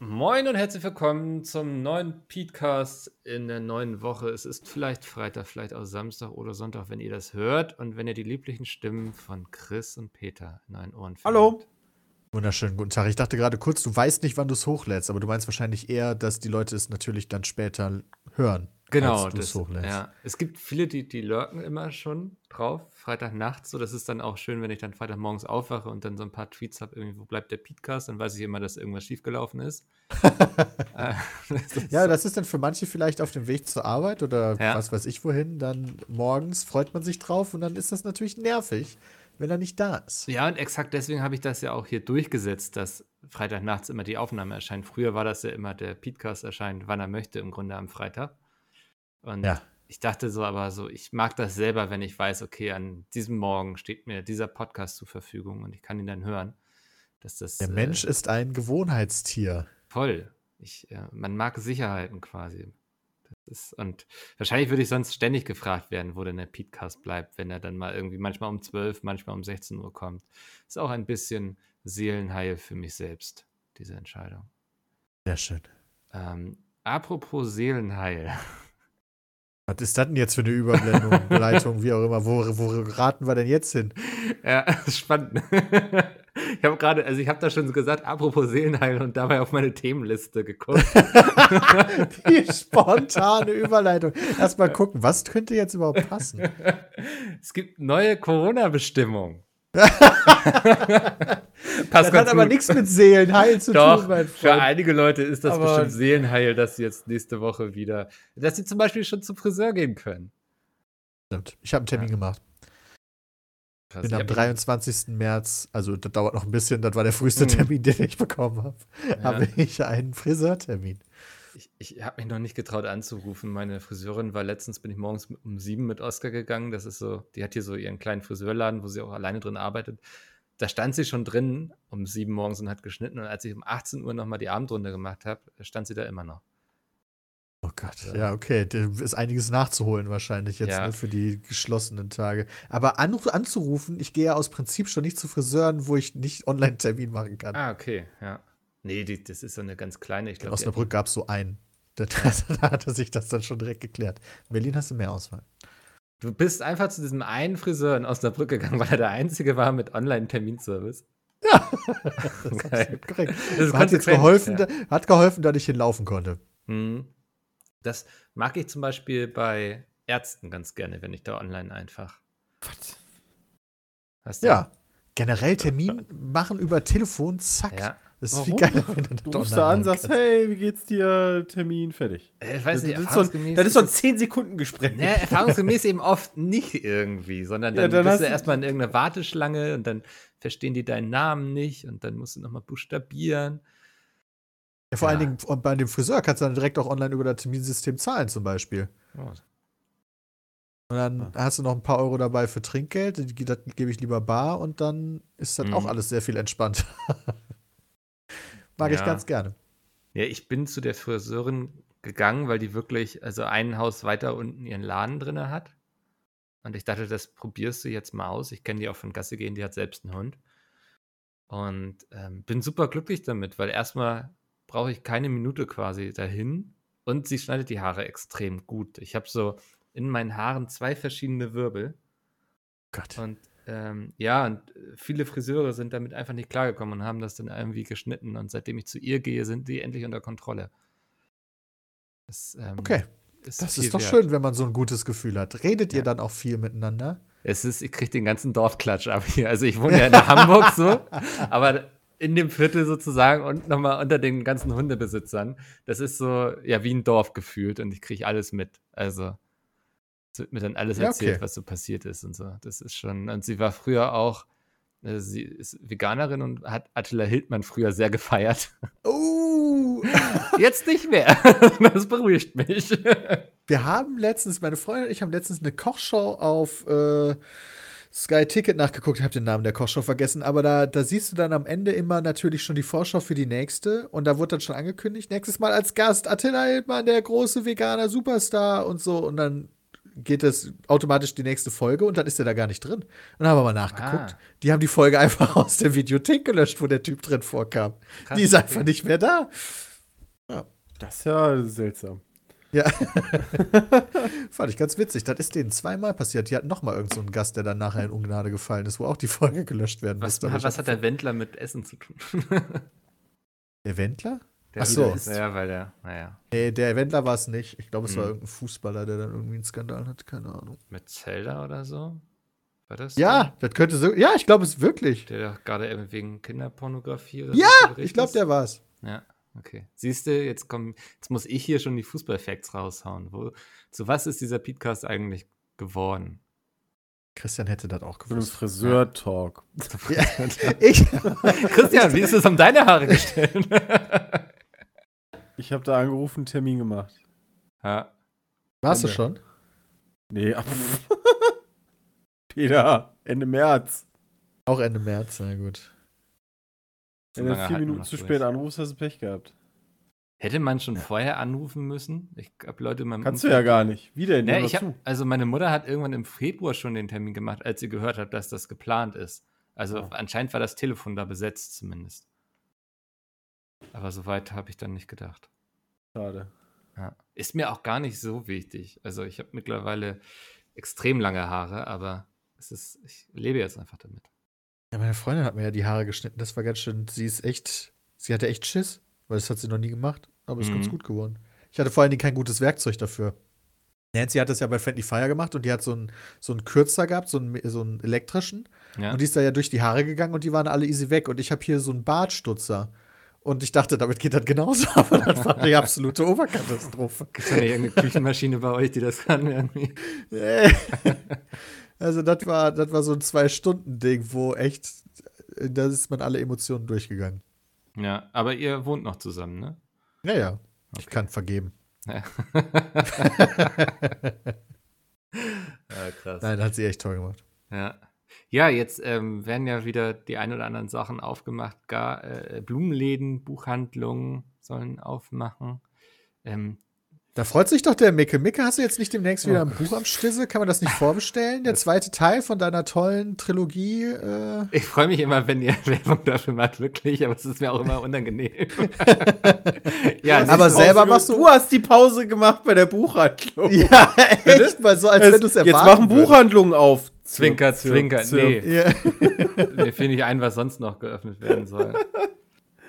Moin und herzlich willkommen zum neuen Podcast in der neuen Woche. Es ist vielleicht Freitag, vielleicht auch Samstag oder Sonntag, wenn ihr das hört und wenn ihr die lieblichen Stimmen von Chris und Peter in euren Ohren findet. Hallo. Wunderschönen guten Tag. Ich dachte gerade kurz, du weißt nicht, wann du es hochlädst, aber du meinst wahrscheinlich eher, dass die Leute es natürlich dann später hören. Genau, das, ja. Es gibt viele, die, die lurken immer schon drauf, Freitagnachts. So, das ist dann auch schön, wenn ich dann Freitagmorgens aufwache und dann so ein paar Tweets habe, irgendwie, wo bleibt der Podcast? Dann weiß ich immer, dass irgendwas schiefgelaufen ist. Äh, das ist Ja, das ist dann für manche vielleicht auf dem Weg zur Arbeit oder Ja. was weiß ich wohin. Dann morgens freut man sich drauf und dann ist das natürlich nervig, wenn er nicht da ist. Ja, und exakt deswegen habe ich das ja auch hier durchgesetzt, dass Freitagnachts immer die Aufnahme erscheint. Früher war das ja immer, der Podcast erscheint, wann er möchte, im Grunde am Freitag. Und Ja. ich dachte so, aber so, ich mag das selber, wenn ich weiß, okay, an diesem Morgen steht mir dieser Podcast zur Verfügung und ich kann ihn dann hören. Dass das Der Mensch äh, ist ein Gewohnheitstier. voll. Ich, äh, man mag Sicherheiten quasi. Ist, und wahrscheinlich würde ich sonst ständig gefragt werden, wo denn der Podcast bleibt, wenn er dann mal irgendwie manchmal um 12, manchmal um 16 Uhr kommt. Ist auch ein bisschen Seelenheil für mich selbst, diese Entscheidung. Sehr schön. Ähm, apropos Seelenheil. Was ist das denn jetzt für eine Überblendung, Leitung, wie auch immer? Wo, wo raten wir denn jetzt hin? Ja, spannend. Ich habe gerade, also ich habe da schon gesagt, apropos Seelenheil und dabei auf meine Themenliste geguckt. Die spontane Überleitung. Erstmal gucken, was könnte jetzt überhaupt passen? Es gibt neue Corona-Bestimmungen. Das hat aber gut. nichts mit Seelenheil zu Doch, tun, mein für Freund. einige Leute ist das Aber- bestimmt Seelenheil, dass sie jetzt nächste Woche wieder, dass sie zum Beispiel schon zum Friseur gehen können. Stimmt. Ich habe einen Termin Ja. gemacht. Krass, Bin ich am hab- 23. März, also das dauert noch ein bisschen, das war der früheste Mhm. Termin, den ich bekommen habe. Ja. Habe ich einen Friseurtermin. Ich, ich habe mich noch nicht getraut anzurufen. Meine Friseurin war letztens, bin ich morgens um sieben mit Oskar gegangen. Das ist so, die hat hier so ihren kleinen Friseurladen, wo sie auch alleine drin arbeitet. Da stand sie schon drin um sieben morgens und hat geschnitten. Und als ich um 18 Uhr nochmal die Abendrunde gemacht habe, stand sie da immer noch. Oh Gott. Ja. Ja, okay. Da ist einiges nachzuholen wahrscheinlich jetzt Ja. ne, für die geschlossenen Tage. Aber an, anzurufen, ich gehe ja aus Prinzip schon nicht zu Friseuren, wo ich nicht Online-Termin machen kann. Ah, okay, ja. Nee, die, das ist so eine ganz kleine. Ich In glaube, Osnabrück gab es so einen. Da, da hat er sich das dann schon direkt geklärt. In Berlin hast du mehr Auswahl. Du bist einfach zu diesem einen Friseur in Osnabrück gegangen, weil er der einzige war mit Online-Terminservice. Ja, das ist absolut korrekt. Das ist Hat jetzt geholfen, ja. hat geholfen, dass ich hinlaufen konnte. Mhm. Das mag ich zum Beispiel bei Ärzten ganz gerne, wenn ich da online einfach. Hast du? Ja. Generell Termin machen über Telefon, zack. Ja. Das ist Warum? viel geiler, wenn du Du rufst da an, sagst, hey, wie geht's dir? Termin, fertig. Äh, Ich weiß nicht, das, ist so ein, das ist so ein 10-Sekunden-Gespräch. Ne, erfahrungsgemäß eben oft nicht irgendwie, sondern Ja, dann, dann bist du erstmal in irgendeiner Warteschlange und dann verstehen die deinen Namen nicht und dann musst du nochmal buchstabieren. Ja, vor Ja. allen Dingen und bei dem Friseur kannst du dann direkt auch online über das Terminsystem zahlen, zum Beispiel. Oh, Und dann hast du noch ein paar Euro dabei für Trinkgeld, die- das gebe ich lieber bar und dann ist das Mhm. auch alles sehr viel entspannter. Mag ich Ja. ganz gerne. Ja, ich bin zu der Friseurin gegangen, weil die wirklich, also ein Haus weiter unten ihren Laden drin hat. Und ich dachte, das probierst du jetzt mal aus. Ich kenne die auch von Gasse gehen, die hat selbst einen Hund. Und ähm, bin super glücklich damit, weil erstmal brauche ich keine Minute quasi dahin. Und sie schneidet die Haare extrem gut. Ich habe so in meinen Haaren zwei verschiedene Wirbel. Gott. Und ähm, ja, und äh, viele Friseure sind damit einfach nicht klargekommen und haben das dann irgendwie geschnitten. Und seitdem ich zu ihr gehe, sind die endlich unter Kontrolle. Das, ähm, Okay, ist das ist doch wert. schön, wenn man so ein gutes Gefühl hat. Redet ihr Ja. dann auch viel miteinander? Es ist, ich kriege den ganzen Dorfklatsch ab hier. Also ich wohne ja in Hamburg so, aber in dem Viertel sozusagen und nochmal unter den ganzen Hundebesitzern. Das ist so, ja, wie ein Dorf gefühlt und ich kriege alles mit. Also wird mir dann alles Ja, erzählt, okay. was so passiert ist und so. Das ist schon, und sie war früher auch, äh, sie ist Veganerin und hat Attila Hildmann früher sehr gefeiert. Oh, Jetzt nicht mehr. Das beruhigt mich. Wir haben letztens, meine Freundin und ich haben letztens eine Kochshow auf äh, Sky Ticket nachgeguckt. Ich habe den Namen der Kochshow vergessen, aber da, da siehst du dann am Ende immer natürlich schon die Vorschau für die nächste. Und da wurde dann schon angekündigt, nächstes Mal als Gast Attila Hildmann, der große veganer Superstar und so. Und dann geht es automatisch die nächste Folge und dann ist er da gar nicht drin. Und dann haben wir mal nachgeguckt. Ah. Die haben die Folge einfach aus der Videothek gelöscht, wo der Typ drin vorkam. Krass, die ist einfach okay. nicht mehr da. Das ist ja seltsam. Ja. Fand ich ganz witzig. Das ist denen zweimal passiert. Die hatten noch mal irgendeinen so einen Gast, der dann nachher in Ungnade gefallen ist, wo auch die Folge gelöscht werden Was, musste. Was hat der Wendler mit Essen zu tun? Der Wendler? Der Ach so. ist- Ja, weil der, naja, Nee, der Wendler war es nicht. Ich glaube, es war Hm. irgendein Fußballer, der dann irgendwie einen Skandal hat. Keine Ahnung. mit Zelda oder so. War das? Ja, das könnte so. Ja, ich glaube es wirklich. Der doch gerade eben wegen Kinderpornografie oder Ja, so Ich glaube, der war's. Ja, okay. Siehst du, jetzt jetzt muss ich hier schon die Fußballfacts raushauen. Wo, zu was ist dieser Podcast eigentlich geworden? Christian hätte das auch Für einen gewusst. Friseur-Talk. Ja, ich. Christian, wie ist es um deine Haare gestellt? Ich habe da angerufen, einen Termin gemacht. ja. Warst du Ende. schon? Nee, ab. Peter, Ende März. Auch Ende März, na gut. Wenn du vier Minuten zu spät anrufst, hast du Pech gehabt. Hätte man schon vorher anrufen müssen? Ich habe Leute in meinem Kannst du ja gar nicht. Wie denn? Ja, Nimm ich hab, also meine Mutter hat irgendwann im Februar schon den Termin gemacht, als sie gehört hat, dass das geplant ist. Also Oh. anscheinend war das Telefon da besetzt zumindest. Aber so weit habe ich dann nicht gedacht. Schade. Ja. Ist mir auch gar nicht so wichtig. Also ich habe mittlerweile extrem lange Haare, aber es ist, ich lebe jetzt einfach damit. Ja, meine Freundin hat mir ja die Haare geschnitten. Das war ganz schön. Sie ist echt. Sie hatte echt Schiss, weil das hat sie noch nie gemacht. Aber ist ganz Mhm. gut geworden. Ich hatte vor allen Dingen kein gutes Werkzeug dafür. Nancy hat das ja bei Friendly Fire gemacht und die hat so einen, so einen Kürzer gehabt, so einen, so einen elektrischen. Ja? Und die ist da ja durch die Haare gegangen und die waren alle easy weg. Und ich habe hier so einen Bartstutzer. Und ich dachte, damit geht das genauso, aber das war die absolute Oberkatastrophe. Gibt es irgendeine Küchenmaschine bei euch, die das kann irgendwie? Also, das war, das war so ein Zwei-Stunden-Ding, wo echt, da ist man alle Emotionen durchgegangen. Ja, aber ihr wohnt noch zusammen, ne? Ja, ja. Ich Okay. kann vergeben. Ja. ja, krass. Nein, hat sie echt toll gemacht. Ja. Ja, jetzt ähm, werden ja wieder die ein oder anderen Sachen aufgemacht. Gar äh, Blumenläden, Buchhandlungen sollen aufmachen. Ähm, Da freut sich doch der Micke. Micke, hast du jetzt nicht demnächst wieder Oh ein Buch am Stisse? Kann man das nicht vorbestellen? Der zweite Teil von deiner tollen Trilogie. Äh, ich freue mich immer, wenn ihr Werbung dafür macht, wirklich, aber es ist mir auch immer unangenehm. ja, Aber selber machst du- Du hast die Pause gemacht bei der Buchhandlung. ja, echt mal so, als wenn du es Jetzt erwarten machen würdest. Buchhandlungen auf. Zwinker, Zirp, Zwinker. zirp. Nee, Ja. mir fehlt nicht ein, was sonst noch geöffnet werden soll.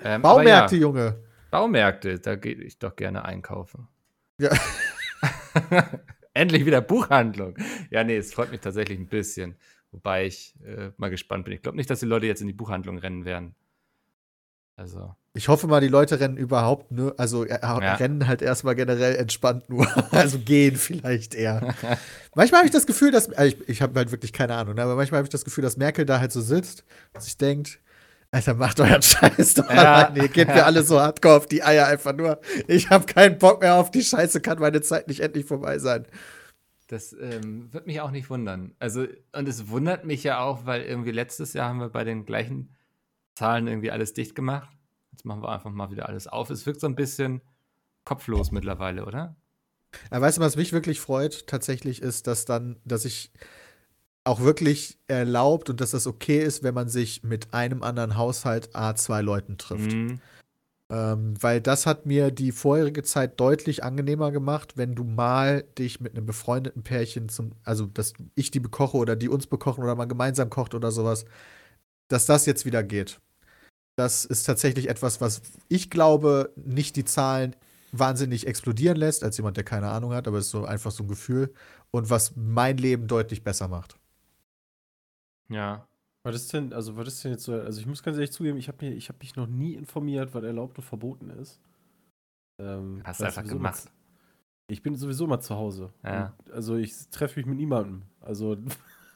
Ähm, Baumärkte, aber ja, Junge. Baumärkte, da gehe ich doch gerne einkaufen. Ja. Endlich wieder Buchhandlung. Ja, nee, es freut mich tatsächlich ein bisschen. Wobei ich äh, mal gespannt bin. Ich glaube nicht, dass die Leute jetzt in die Buchhandlung rennen werden. Also, Ich hoffe mal, die Leute rennen überhaupt nur, also äh, rennen halt erstmal generell entspannt nur. Also gehen vielleicht eher. manchmal habe ich das Gefühl, dass, also ich, ich habe halt wirklich keine Ahnung, ne, aber manchmal habe ich das Gefühl, dass Merkel da halt so sitzt und sich denkt, Alter, macht euren Scheiß doch Ja. alleine. Ihr geht mir alle so hardcore auf die Eier einfach nur. Ich habe keinen Bock mehr auf die Scheiße, kann meine Zeit nicht endlich vorbei sein. das ähm, wird mich auch nicht wundern. Also, und es wundert mich ja auch, weil irgendwie letztes Jahr haben wir bei den gleichen Zahlen irgendwie alles dicht gemacht. Jetzt machen wir einfach mal wieder alles auf. Es wirkt so ein bisschen kopflos mittlerweile, oder? Aber weißt du, was mich wirklich freut, tatsächlich ist, dass dann, dass ich auch wirklich erlaubt und dass das okay ist, wenn man sich mit einem anderen Haushalt A zwei Leuten trifft. Mhm. Ähm, weil das hat mir die vorherige Zeit deutlich angenehmer gemacht, wenn du mal dich mit einem befreundeten Pärchen zum, also dass ich die bekoche oder die uns bekochen oder man gemeinsam kocht oder sowas, dass das jetzt wieder geht. Das ist tatsächlich etwas, was ich glaube, nicht die Zahlen wahnsinnig explodieren lässt, als jemand, der keine Ahnung hat, aber es ist so einfach so ein Gefühl und was mein Leben deutlich besser macht. Ja. Was ist denn, also was ist denn jetzt so, also ich muss ganz ehrlich zugeben, ich habe mich, ich hab mich noch nie informiert, was erlaubt und verboten ist. Ähm, Hast weil einfach gemacht. Mal, ich bin sowieso mal zu Hause. Ja. Und, also ich treffe mich mit niemandem. Also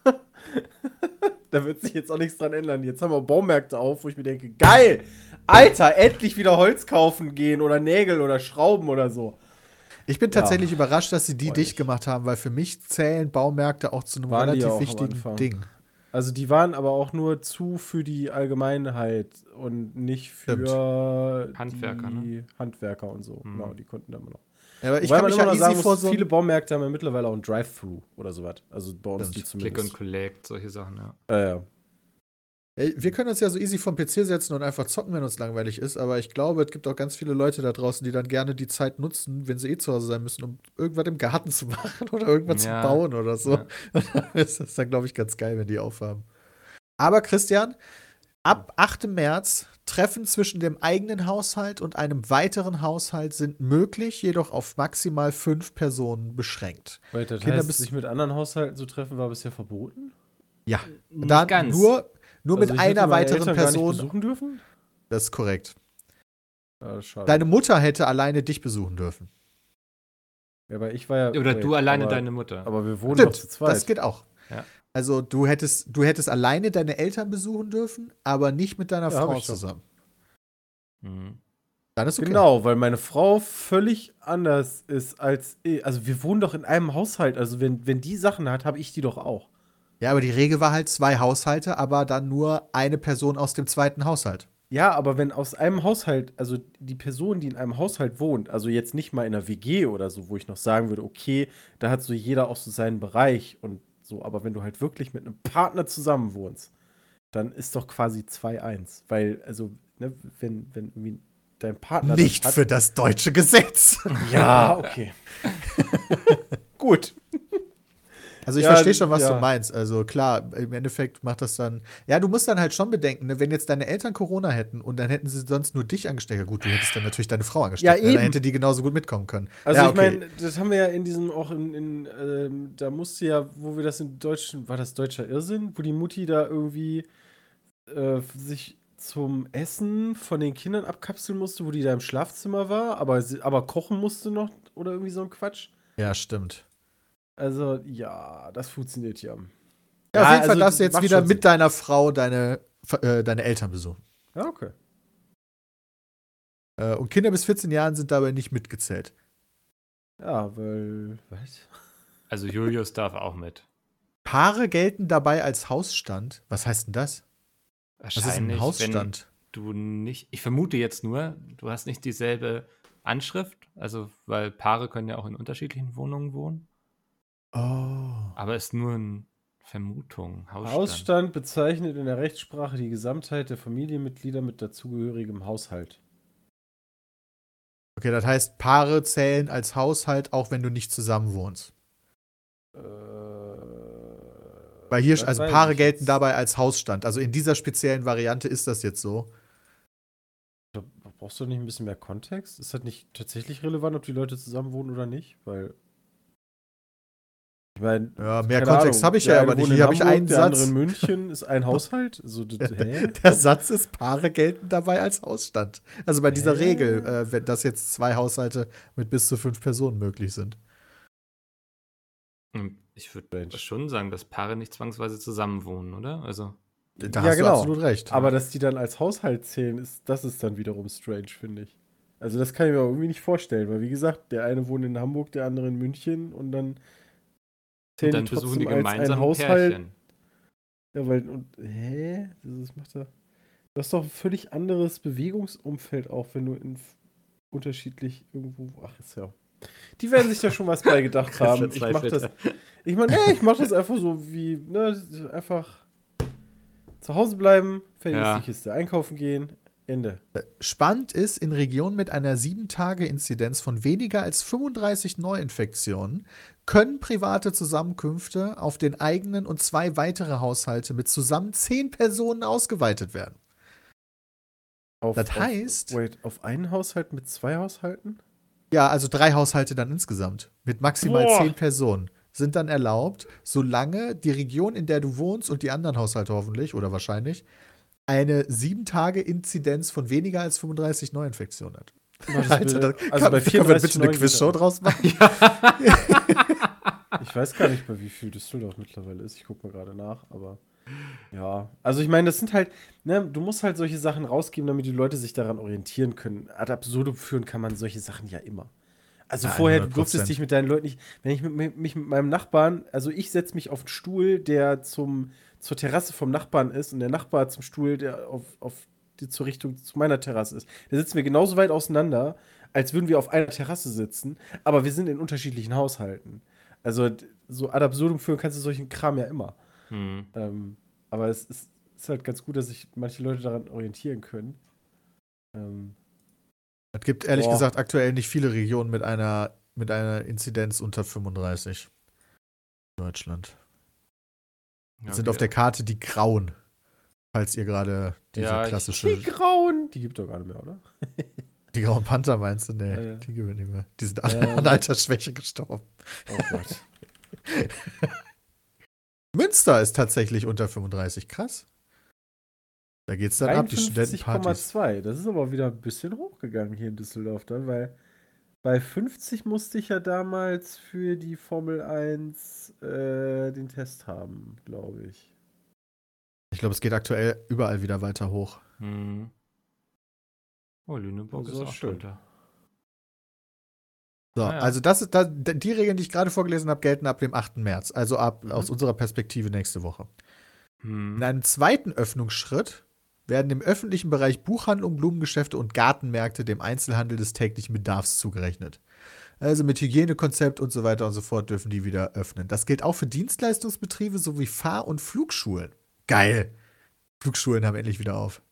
Da wird sich jetzt auch nichts dran ändern. Jetzt haben wir Baumärkte auf, wo ich mir denke, geil! Alter, endlich wieder Holz kaufen gehen oder Nägel oder Schrauben oder so. Ich bin Ja. tatsächlich überrascht, dass sie die dicht gemacht haben, weil für mich zählen Baumärkte auch zu einem Waren relativ wichtigen. Ding. Also die waren aber auch nur zu für die Allgemeinheit und nicht für Handwerker, die Handwerker und so. Mhm. Genau, die konnten da immer noch. Ja, aber ich Wobei kann mich immer ja easy sagen vor so viele Baumärkte haben ja mittlerweile auch ein Drive-Thru oder sowas. Also bei uns die Click zumindest. und Collect, solche Sachen, ja. Äh, ja. Wir können uns ja so easy vom PC setzen und einfach zocken, wenn uns langweilig ist, aber ich glaube, es gibt auch ganz viele Leute da draußen, die dann gerne die Zeit nutzen, wenn sie eh zu Hause sein müssen, um irgendwas im Garten zu machen oder irgendwas Ja. zu bauen oder so. Ja. das ist dann, glaube ich, ganz geil, wenn die aufhaben. Aber Christian, ab 8. März Treffen zwischen dem eigenen Haushalt und einem weiteren Haushalt sind möglich, jedoch auf maximal fünf Personen beschränkt. Wait, das Kinder heißt, sich mit anderen Haushalten zu treffen, war bisher verboten? Ja, Nicht dann ganz. nur, nur Also mit ich hätte einer meine weiteren Eltern gar nicht Person. besuchen dürfen? Das ist korrekt. Ja, schade. Deine Mutter hätte alleine dich besuchen dürfen. ja, aber ich war ja. Oder wait, du alleine aber, deine Mutter. Aber wir wohnen doch Stimmt, zu zweit. das geht auch. Ja. Also du hättest, du hättest alleine deine Eltern besuchen dürfen, aber nicht mit deiner Ja, Frau zusammen. Mhm. Dann ist okay. Genau, weil meine Frau völlig anders ist als ich. Also wir wohnen doch in einem Haushalt. Also wenn, wenn die Sachen hat, habe ich die doch auch. Ja, aber die Regel war halt zwei Haushalte, aber dann nur eine Person aus dem zweiten Haushalt. Ja, aber wenn aus einem Haushalt, also die Person, die in einem Haushalt wohnt, also jetzt nicht mal in einer WG oder so, wo ich noch sagen würde, okay, da hat so jeder auch so seinen Bereich und so, aber wenn du halt wirklich mit einem Partner zusammen wohnst, dann ist doch quasi 2-1. Weil, also, ne, wenn, wenn irgendwie dein Partner. das nicht hat- für das deutsche Gesetz. Ja, okay. Gut. Also ich Ja, verstehe schon, was ja. du meinst. Also klar, im Endeffekt macht das dann. Ja, du musst dann halt schon bedenken, ne, wenn jetzt deine Eltern Corona hätten und dann hätten sie sonst nur dich angesteckt. Ja, gut, du hättest dann natürlich deine Frau angesteckt. Ja, ne, eben. Dann hätte die genauso gut mitkommen können. Also ja, ich okay. meine, das haben wir ja in diesem auch in, in ähm, da musste ja, wo wir das in Deutschen, war das deutscher Irrsinn, wo die Mutti da irgendwie äh, sich zum Essen von den Kindern abkapseln musste, wo die da im Schlafzimmer war, aber, aber kochen musste noch oder irgendwie so ein Quatsch. Ja, stimmt. Also ja, das funktioniert ja. Ja, auf jeden Fall also, darfst du jetzt wieder mit deiner Frau deine, äh, deine Eltern besuchen. Ja, okay. Äh, und Kinder bis 14 Jahren sind dabei nicht mitgezählt. Ja, weil, was? Also Julius darf auch mit. Paare gelten dabei als Hausstand. Was heißt denn das? Was ist Wahrscheinlich, ein Hausstand? wenn du nicht, ich vermute jetzt nur, du hast nicht dieselbe Anschrift, also weil Paare können ja auch in unterschiedlichen Wohnungen wohnen, Oh. aber ist nur eine Vermutung. Hausstand. Hausstand bezeichnet in der Rechtssprache die Gesamtheit der Familienmitglieder mit dazugehörigem Haushalt. Okay, das heißt, Paare zählen als Haushalt, auch wenn du nicht zusammen wohnst. Äh, Weil hier, also Paare gelten jetzt. dabei als Hausstand. Also in dieser speziellen Variante ist das jetzt so. Da Brauchst du nicht ein bisschen mehr Kontext? Ist das nicht tatsächlich relevant, ob die Leute zusammen wohnen oder nicht? Weil. Ich meine. Ja, mehr Kontext habe ich der ja, aber nicht. Hier habe ich einen der Satz. in München ist ein Haushalt. So, das, hä? Der Satz ist, Paare gelten dabei als Hausstand. Also bei dieser Hä? Regel, äh, wenn das jetzt zwei Haushalte mit bis zu fünf Personen möglich sind. Hm, Ich würde schon sagen, dass Paare nicht zwangsweise zusammen wohnen, oder? Also, Da Ja, hast genau. du absolut recht. Aber dass die dann als Haushalt zählen, ist, das ist dann wiederum strange, finde ich. Also das kann ich mir auch irgendwie nicht vorstellen, weil wie gesagt, der eine wohnt in Hamburg, der andere in München und dann und dann besuchen die als ein gemeinsam Haushalt. Pärchen. Ja, weil, und, hä? Das macht da. Du hast doch ein völlig anderes Bewegungsumfeld auch, wenn du in unterschiedlich irgendwo. Ach, ist ja. Die werden sich da schon was bei gedacht haben. Ich mach das. Ich meine, nee, ich mach das einfach so wie, ne, einfach zu Hause bleiben, fertig Ja. die Kiste, einkaufen gehen, Ende. Spannend ist, in Regionen mit einer 7-Tage-Inzidenz von weniger als 35 Neuinfektionen können private Zusammenkünfte auf den eigenen und zwei weitere Haushalte mit zusammen 10 Personen ausgeweitet werden. Auf, Das auf, heißt- Wait, auf einen Haushalt mit zwei Haushalten? Ja, also drei Haushalte dann insgesamt mit maximal Boah. 10 Personen sind dann erlaubt, solange die Region, in der du wohnst und die anderen Haushalte hoffentlich oder wahrscheinlich eine 7-Tage-Inzidenz von weniger als 35 Neuinfektionen hat. Alter, da also kann, bei können wir 34 bitte eine Quizshow draus machen? Ich weiß gar nicht, bei wie viel Düsseldorf mittlerweile ist. Ich gucke mal gerade nach, aber. Ja, also ich meine, das sind halt, ne, du musst halt solche Sachen rausgeben, damit die Leute sich daran orientieren können. Ad absurdum führen kann man solche Sachen ja immer. Also Ja, vorher, du 100%. durftest dich mit deinen Leuten nicht, wenn ich mit, mit, mich mit meinem Nachbarn, also ich setze mich auf einen Stuhl, der zum, zur Terrasse vom Nachbarn ist und der Nachbar zum Stuhl, der auf, auf die zur Richtung zu meiner Terrasse ist. Da sitzen wir genauso weit auseinander, als würden wir auf einer Terrasse sitzen, aber wir sind in unterschiedlichen Haushalten. Also so ad absurdum führen kannst du solchen Kram ja immer. Hm. Ähm, aber es ist, ist halt ganz gut, dass sich manche Leute daran orientieren können. Ähm, Es gibt ehrlich Boah. gesagt aktuell nicht viele Regionen mit einer, mit einer Inzidenz unter 35. in Ja, Sind okay. auf der Karte die grauen. Falls ihr gerade diese Ja, klassische. die Grauen, die gibt doch gar nicht mehr, oder? Die grauen Panther meinst du? Nee, Ja, ja. die gewinnen nicht mehr. Die sind alle Ähm. an Altersschwäche gestorben. Oh Gott. Münster ist tatsächlich unter 35. Krass. Da geht's dann ab, die Studentenpartys. 53,2. Das ist aber wieder ein bisschen hochgegangen hier in Düsseldorf dann, weil bei 50 musste ich ja damals für die Formel 1 äh, den Test haben, glaube ich. Ich glaube, es geht aktuell überall wieder weiter hoch. Hm. Oh, Lüneburg ist ist auch schön. drunter. So, Ah, ja. also das ist da, die Regeln, die ich gerade vorgelesen habe, gelten ab dem 8. März. Also ab Mhm. aus unserer Perspektive nächste Woche. Hm. In einem zweiten Öffnungsschritt werden im öffentlichen Bereich Buchhandlungen, Blumengeschäfte und Gartenmärkte dem Einzelhandel des täglichen Bedarfs zugerechnet. Also mit Hygienekonzept und so weiter und so fort dürfen die wieder öffnen. Das gilt auch für Dienstleistungsbetriebe sowie Fahr- und Flugschulen. Geil. Flugschulen haben endlich wieder auf.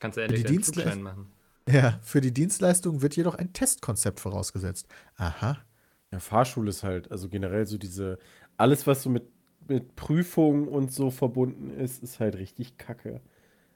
Kannst du endlich Dienstle- Flugschein machen. Ja, für die Dienstleistung wird jedoch ein Testkonzept vorausgesetzt. Aha. Ja, Fahrschule ist halt, also generell so diese, alles, was so mit, mit Prüfungen und so verbunden ist, ist halt richtig kacke.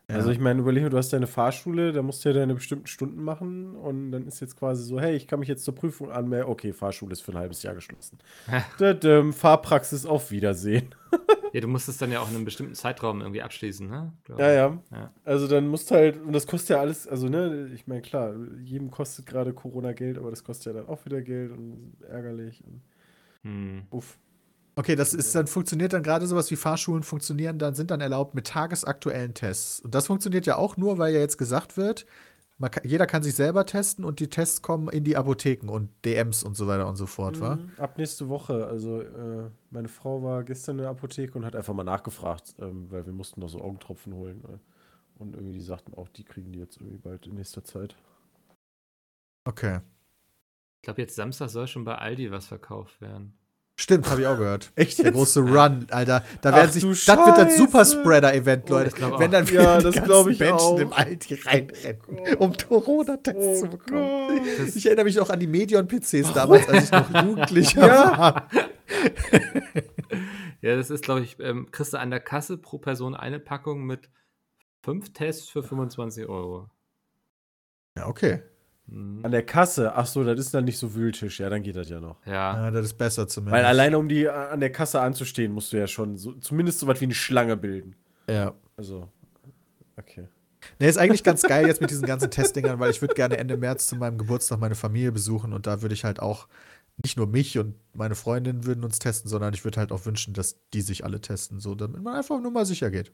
Ja. Also ich meine, überleg mal, du hast deine Fahrschule, da musst du ja deine bestimmten Stunden machen und dann ist jetzt quasi so, hey, ich kann mich jetzt zur Prüfung anmelden. Okay, Fahrschule ist für ein halbes Jahr geschlossen. Dadum, Fahrpraxis auf Wiedersehen. Ja, du musst es dann ja auch in einem bestimmten Zeitraum irgendwie abschließen, ne? Ja, ja. Ja. Also dann musst du halt, und das kostet ja alles, also ne, ich meine, klar, jedem kostet gerade Corona Geld, aber das kostet ja dann auch wieder Geld und ärgerlich. Und, Hm. uff. Okay, das ist dann funktioniert dann gerade sowas wie Fahrschulen funktionieren, dann sind dann erlaubt mit tagesaktuellen Tests. Und das funktioniert ja auch nur, weil ja jetzt gesagt wird, man kann, jeder kann sich selber testen und die Tests kommen in die Apotheken und DMs und so weiter und so fort, wa? Mhm. Ab nächste Woche. Also, äh, meine Frau war gestern in der Apotheke und hat einfach mal nachgefragt, ähm, weil wir mussten doch so Augentropfen holen. Äh, und irgendwie die sagten auch, die kriegen die jetzt irgendwie bald in nächster Zeit. Okay. Ich glaube, jetzt Samstag soll schon bei Aldi was verkauft werden. Stimmt, habe ich auch gehört. Echt Der jetzt? große Run, Alter. Da Ach werden sich, du das wird das. Superspreader-Event, Oh, Leute. ich glaub Wenn auch. dann wieder Ja, die das ganzen glaub ich Menschen auch. im Aldi reinrennen, um Corona-Tests zu bekommen. Gott. Ich erinnere mich noch an die Medion-PCs damals, als ich noch Jugendlicher Ja. war. Ja, das ist, glaube ich, ähm, kriegst du an der Kasse pro Person eine Packung mit fünf Tests für 25 Euro. Ja, okay. Hm. An der Kasse, ach so, das ist dann nicht so Wühltisch. Ja, dann geht das ja noch. Ja, Ja, das ist besser zumindest. Weil alleine um die äh, an der Kasse anzustehen, musst du ja schon so, zumindest so was wie eine Schlange bilden. Ja. Also, okay. Ne, ist eigentlich ganz geil jetzt mit diesen ganzen Testdingern, weil ich würde gerne Ende März zu meinem Geburtstag meine Familie besuchen und da würde ich halt auch nicht nur mich und meine Freundin würden uns testen, sondern ich würde halt auch wünschen, dass die sich alle testen, so damit man einfach nur mal sicher geht.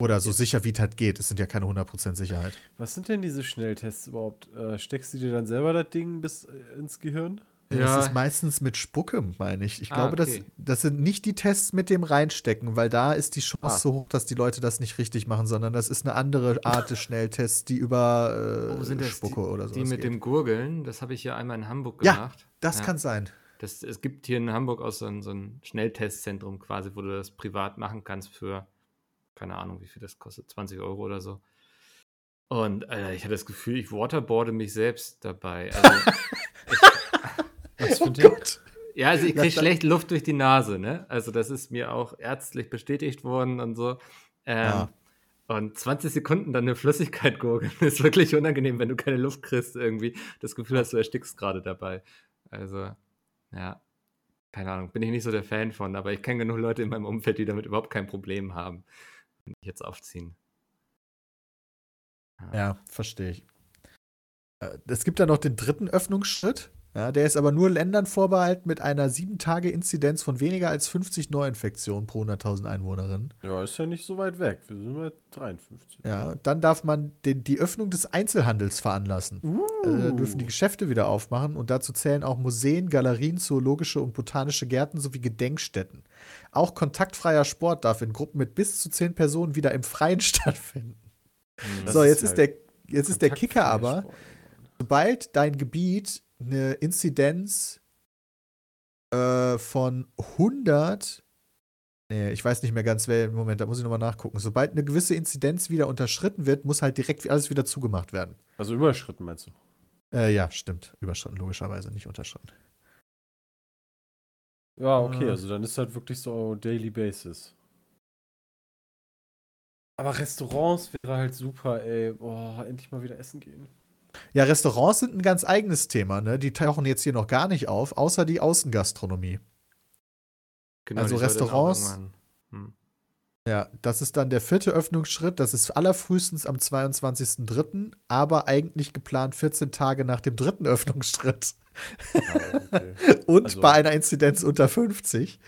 Oder so sicher wie es halt geht. Es sind ja keine 100% Sicherheit. Was sind denn diese Schnelltests überhaupt? Äh, steckst du dir dann selber das Ding bis äh, ins Gehirn? Ja. Das ist meistens mit Spucke, meine ich. Ich Ah, glaube, okay. das, das sind nicht die Tests mit dem Reinstecken, weil da ist die Chance Ah. so hoch, dass die Leute das nicht richtig machen, sondern das ist eine andere Art des Schnelltests, die über äh, das? Spucke die, oder so. Die mit dem Gurgeln, das habe ich ja einmal in Hamburg Ja, gemacht. Das Ja. kann sein. Das, es gibt hier in Hamburg auch so ein, so ein Schnelltestzentrum quasi, wo du das privat machen kannst für, keine Ahnung, wie viel das kostet, 20 Euro oder so. Und Alter, ich hatte das Gefühl, ich waterboarde mich selbst dabei. Also, Was Oh für ein Gott. ja, also ich kriege schlecht Luft durch die Nase, ne? Also das ist mir auch ärztlich bestätigt worden und so. Ähm, Ja. Und 20 Sekunden dann eine Flüssigkeit gurgeln ist wirklich unangenehm, wenn du keine Luft kriegst irgendwie. Das Gefühl hast, du erstickst gerade dabei. Also, ja. Keine Ahnung, bin ich nicht so der Fan von, aber ich kenne genug Leute in meinem Umfeld, die damit überhaupt kein Problem haben. Jetzt aufziehen. Ja, verstehe ich. Äh, Es gibt dann noch den dritten Öffnungsschritt. Ja, der ist aber nur Ländern vorbehalten mit einer 7-Tage-Inzidenz von weniger als 50 Neuinfektionen pro 100.000 Einwohnerinnen. Ja, ist ja nicht so weit weg. Wir sind bei 53. Ja, dann darf man den, die Öffnung des Einzelhandels veranlassen. Also, da dürfen die Geschäfte wieder aufmachen und dazu zählen auch Museen, Galerien, zoologische und botanische Gärten sowie Gedenkstätten. Auch kontaktfreier Sport darf in Gruppen mit bis zu 10 Personen wieder im Freien stattfinden. Das so, jetzt ist, halt der, jetzt ist der Kicker aber, sobald dein Gebiet eine Inzidenz äh, von 100, nee, ich weiß nicht mehr ganz, welchen Moment, da muss ich nochmal nachgucken. Sobald eine gewisse Inzidenz wieder unterschritten wird, muss halt direkt alles wieder zugemacht werden. Also überschritten meinst du? Äh, ja, stimmt. Überschritten, logischerweise, nicht unterschritten. Ja, okay, Äh. also dann ist halt wirklich so Daily Basis. Aber Restaurants wäre halt super, ey. Boah, endlich mal wieder essen gehen. Ja, Restaurants sind ein ganz eigenes Thema, ne? Die tauchen jetzt hier noch gar nicht auf, außer die Außengastronomie. Genau, Also Restaurants- Hm. Ja, das ist dann der vierte Öffnungsschritt. Das ist allerfrühestens am 22.03., aber eigentlich geplant 14 Tage nach dem dritten Öffnungsschritt. Ah, okay. Und Also- bei einer Inzidenz unter 50.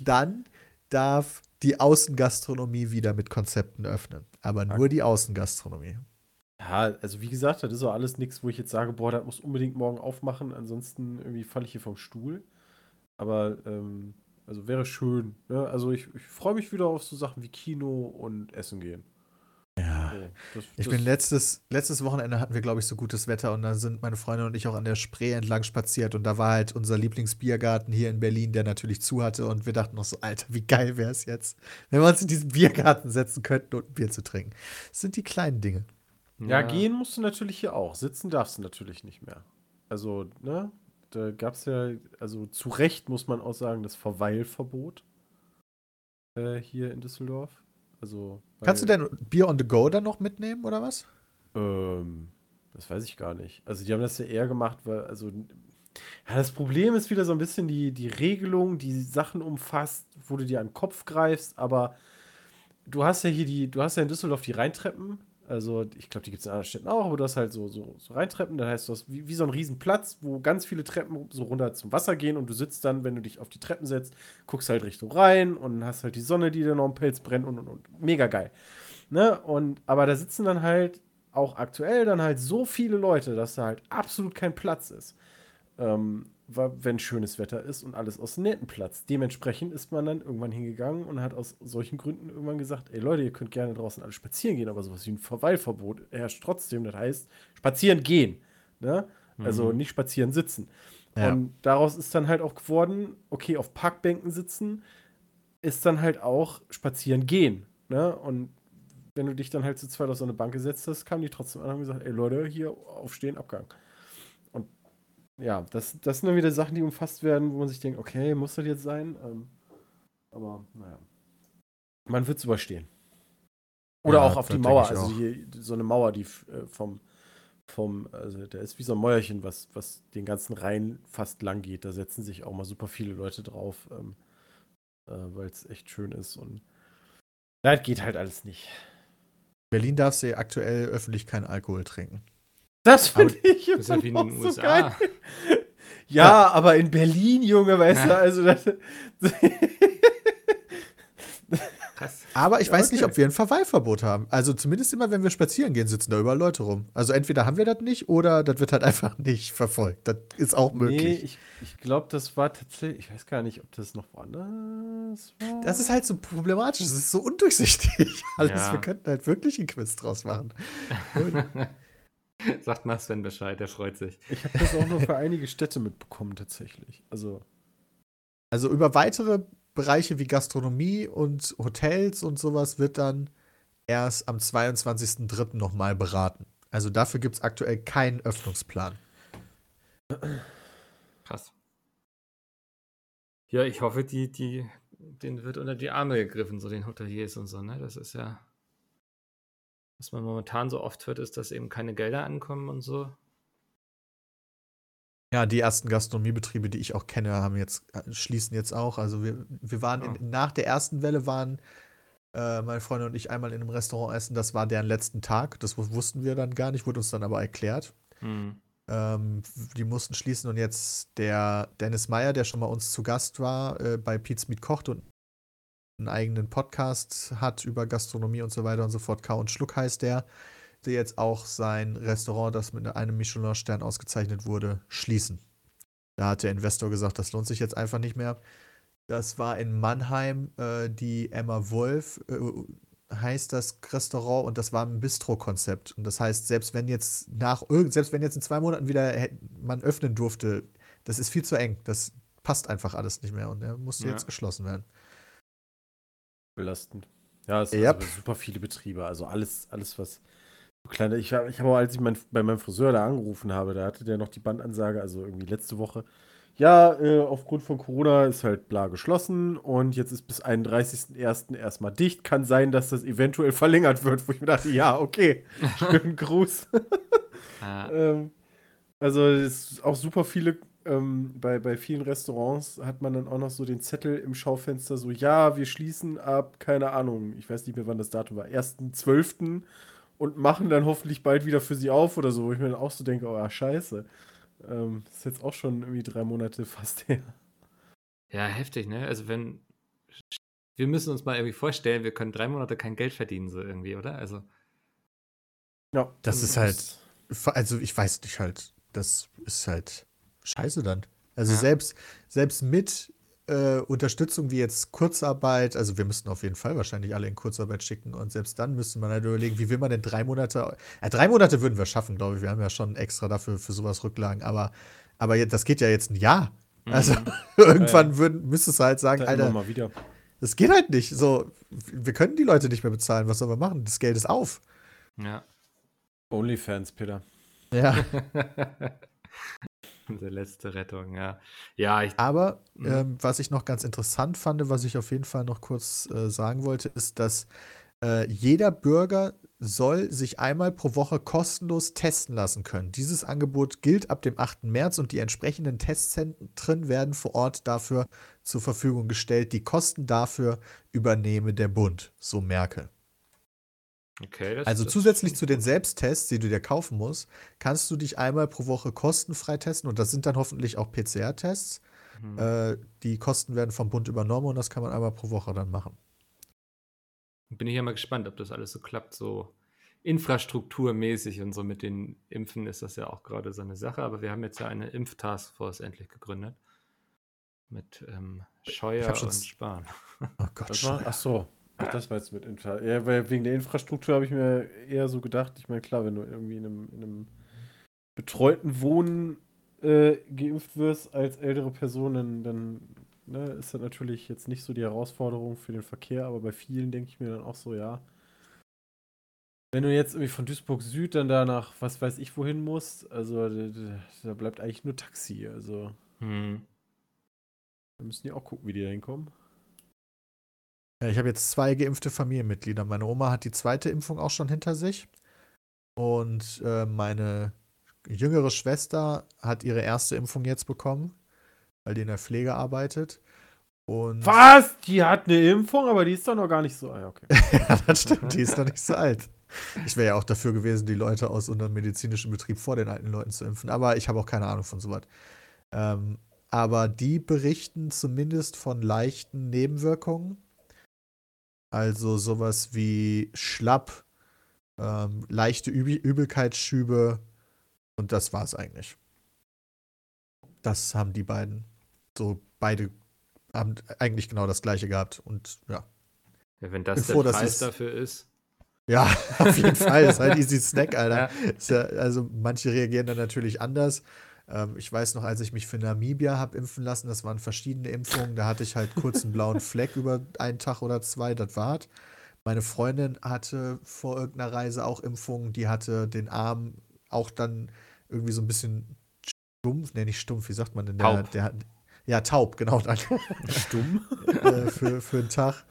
Dann darf die Außengastronomie wieder mit Konzepten öffnen. Aber nur die Außengastronomie. Ja, also wie gesagt, das ist auch alles nichts, wo ich jetzt sage, boah, das muss unbedingt morgen aufmachen, ansonsten irgendwie falle ich hier vom Stuhl. Aber, ähm, also wäre schön. Ne? Also ich, ich freue mich wieder auf so Sachen wie Kino und Essen gehen. Ja. So, das, Ich das, bin letztes, letztes Wochenende hatten wir, glaube ich, so gutes Wetter und da sind meine Freundin und ich auch an der Spree entlang spaziert und da war halt unser Lieblingsbiergarten hier in Berlin, der natürlich zu hatte und wir dachten noch so, Alter, wie geil wäre es jetzt, wenn wir uns in diesen Biergarten setzen könnten und ein Bier zu trinken. Das sind die kleinen Dinge. Ja, gehen musst du natürlich hier auch. Sitzen darfst du natürlich nicht mehr. Also, ne? Da gab es ja, also zu Recht muss man auch sagen, das Verweilverbot äh, hier in Düsseldorf. Also. Kannst du denn Bier on the go dann noch mitnehmen oder was? Ähm, das weiß ich gar nicht. Also, die haben das ja eher gemacht, weil, also. Ja, das Problem ist wieder so ein bisschen die, die Regelung, die Sachen umfasst, wo du dir an den Kopf greifst, aber du hast ja hier die, du hast ja in Düsseldorf die Rheintreppen. Also, ich glaube, die gibt es in anderen Städten auch, aber du hast halt so, so, so Rheintreppen, das heißt, du hast wie, wie so einen riesen Platz, wo ganz viele Treppen so runter zum Wasser gehen und du sitzt dann, wenn du dich auf die Treppen setzt, guckst halt Richtung Rhein und hast halt die Sonne, die dir noch im Pelz brennt und und und. Mega geil. Ne? Und, aber da sitzen dann halt auch aktuell dann halt so viele Leute, dass da halt absolut kein Platz ist. Ähm, wenn schönes Wetter ist und alles aus dem netten Platz. Dementsprechend ist man dann irgendwann hingegangen und hat aus solchen Gründen irgendwann gesagt, ey Leute, ihr könnt gerne draußen alle spazieren gehen, aber sowas wie ein Verweilverbot herrscht trotzdem. Das heißt, spazieren gehen. Ne? Also nicht spazieren sitzen. Ja. Und daraus ist dann halt auch geworden, okay, auf Parkbänken sitzen ist dann halt auch spazieren gehen. Ne? Und wenn du dich dann halt zu zweit auf so eine Bank gesetzt hast, kamen die trotzdem an und haben gesagt, ey Leute, hier aufstehen, Abgang. Ja, das, das sind dann wieder Sachen, die umfasst werden, wo man sich denkt, okay, muss das jetzt sein? Ähm, aber naja. Man wird es überstehen. Oder Ja, auch auf die Mauer, also hier so eine Mauer, die äh, vom, vom, also der ist wie so ein Mäuerchen, was, was den ganzen Rhein fast lang geht. Da setzen sich auch mal super viele Leute drauf, ähm, äh, weil es echt schön ist und das geht halt alles nicht. Berlin darfst du ja aktuell öffentlich keinen Alkohol trinken. Das finde ich Das ist ja wie in den so USA. geil. Ja, aber in Berlin, Junge, weißt du, also das. Aber ich Ja, weiß nicht, okay. ob wir ein Verweilverbot haben. Also zumindest immer, wenn wir spazieren gehen, sitzen da überall Leute rum. Also entweder haben wir das nicht oder das wird halt einfach nicht verfolgt. Das ist auch nee, möglich. ich, ich glaube, das war tatsächlich, ich weiß gar nicht, ob das noch woanders war. Das ist halt so problematisch. Es ist so undurchsichtig alles. Ja. Wir könnten halt wirklich einen Quiz draus machen. Sagt mal Sven Bescheid, der freut sich. ich habe das auch nur für einige Städte mitbekommen, tatsächlich. Also, Also über weitere Bereiche wie Gastronomie und Hotels und sowas wird dann erst am 22.03. nochmal beraten. Also dafür gibt es aktuell keinen Öffnungsplan. Krass. Ja, ich hoffe, die, die, denen wird unter die Arme gegriffen, so den Hoteliers und so, ne? Das ist ja. Was man momentan so oft hört, ist, dass eben keine Gelder ankommen und so. Ja, die ersten Gastronomiebetriebe, die ich auch kenne, haben jetzt, äh, schließen jetzt auch. Also wir, wir waren Ja. in, nach der ersten Welle waren äh, meine Freunde und ich einmal in einem Restaurant essen. Das war deren letzten Tag. Das wu- wussten wir dann gar nicht, wurde uns dann aber erklärt. Hm. Ähm, die mussten schließen und jetzt der Dennis Meyer, der schon mal uns zu Gast war, äh, bei Pete's Meat kocht und einen eigenen Podcast hat über Gastronomie und so weiter und so fort. Kau und Schluck heißt der, der jetzt auch sein Restaurant, das mit einem Michelin-Stern ausgezeichnet wurde, schließen. Da hat der Investor gesagt, das lohnt sich jetzt einfach nicht mehr. Das war in Mannheim äh, die Emma Wolf, äh, heißt das Restaurant und das war ein Bistro-Konzept. Und das heißt, selbst wenn jetzt nach selbst wenn jetzt in zwei Monaten wieder man öffnen durfte, das ist viel zu eng. Das passt einfach alles nicht mehr und er musste ja. jetzt geschlossen werden. Belastend. Ja, es yep. sind super viele Betriebe. Also alles, alles was kleine. Ich, ich habe auch, als ich mein, bei meinem Friseur da angerufen habe, da hatte der noch die Bandansage, also irgendwie letzte Woche. Ja, äh, aufgrund von Corona ist halt bla geschlossen und jetzt ist bis 31.01. erstmal dicht. Kann sein, dass das eventuell verlängert wird, wo ich mir dachte, ja, okay, schönen Gruß. ah. ähm, also es ist auch super viele ähm, bei, bei vielen Restaurants hat man dann auch noch so den Zettel im Schaufenster, so, ja, wir schließen ab, keine Ahnung, ich weiß nicht mehr, wann das Datum war, 1.12. und machen dann hoffentlich bald wieder für sie auf oder so, wo ich mir dann auch so denke, oh ja, scheiße. Ähm, das ist jetzt auch schon irgendwie drei Monate fast her. Ja, heftig, ne? Also wenn, wir müssen uns mal irgendwie vorstellen, wir können drei Monate kein Geld verdienen, so irgendwie, oder? Also. Ja. Das ist halt, also ich weiß nicht halt, das ist halt scheiße dann. Also ja. selbst, selbst mit äh, Unterstützung wie jetzt Kurzarbeit, also wir müssten auf jeden Fall wahrscheinlich alle in Kurzarbeit schicken und selbst dann müsste man halt überlegen, wie will man denn drei Monate, äh, drei Monate würden wir schaffen, glaube ich. Wir haben ja schon extra dafür für sowas Rücklagen, aber, aber das geht ja jetzt ein Jahr. Mhm. Also irgendwann würden, müsstest du halt sagen, Alter, mal wieder. das geht halt nicht. So, wir können die Leute nicht mehr bezahlen. Was sollen wir machen? Das Geld ist auf. Ja. Onlyfans, Peter. Ja. Unsere letzte Rettung, ja. Ja, ich, Aber mhm. ähm, was ich noch ganz interessant fand, was ich auf jeden Fall noch kurz äh, sagen wollte, ist, dass äh, jeder Bürger soll sich einmal pro Woche kostenlos testen lassen können. Dieses Angebot gilt ab dem 8. März und die entsprechenden Testzentren werden vor Ort dafür zur Verfügung gestellt. Die Kosten dafür übernehme der Bund, so Merkel. Okay, das, also das zusätzlich zu den Selbsttests, die du dir kaufen musst, kannst du dich einmal pro Woche kostenfrei testen und das sind dann hoffentlich auch PCR-Tests. Mhm. Äh, die Kosten werden vom Bund übernommen und das kann man einmal pro Woche dann machen. Bin ich ja mal gespannt, ob das alles so klappt, so infrastrukturmäßig und so mit den Impfen ist das ja auch gerade so eine Sache, aber wir haben jetzt ja eine Impftaskforce endlich gegründet mit ähm, Scheuer und Spahn. Oh Gott, war, ach so, Ach, das war jetzt mit Infra. Ja, weil wegen der Infrastruktur habe ich mir eher so gedacht. Ich meine, klar, wenn du irgendwie in einem, in einem betreuten Wohnen äh, geimpft wirst als ältere Person, dann, dann ne, ist das natürlich jetzt nicht so die Herausforderung für den Verkehr, aber bei vielen denke ich mir dann auch so, ja. Wenn du jetzt irgendwie von Duisburg Süd dann da nach was weiß ich wohin musst, also da, da bleibt eigentlich nur Taxi. Also. Hm. Da müssen die auch gucken, wie die da hinkommen. Ja, ich habe jetzt zwei geimpfte Familienmitglieder. Meine Oma hat die zweite Impfung auch schon hinter sich. Und äh, meine jüngere Schwester hat ihre erste Impfung jetzt bekommen, weil die in der Pflege arbeitet. Und Was? Die hat eine Impfung, aber die ist doch noch gar nicht so alt. Okay. ja, das stimmt, die ist noch nicht so alt. Ich wäre ja auch dafür gewesen, die Leute aus unserem medizinischen Betrieb vor den alten Leuten zu impfen. Aber ich habe auch keine Ahnung von sowas. Ähm, aber die berichten zumindest von leichten Nebenwirkungen. Also sowas wie Schlapp, ähm, leichte Üb Übelkeitsschübe und das war's eigentlich. Das haben die beiden. So beide haben eigentlich genau das gleiche gehabt und ja. Ja, wenn das Bevor der Preis dafür ist. Ja, auf jeden Fall. ist halt easy Snack, Alter. Ja. Ja, also manche reagieren dann natürlich anders. Ähm, ich weiß noch, als ich mich für Namibia habe impfen lassen, das waren verschiedene Impfungen, da hatte ich halt kurz einen blauen Fleck über einen Tag oder zwei, das war's. Meine Freundin hatte vor irgendeiner Reise auch Impfungen, die hatte den Arm auch dann irgendwie so ein bisschen stumpf, ne, nicht stumpf, wie sagt man denn? Der, taub. Der, ja, taub, genau. Stumm? äh, für, für einen Tag.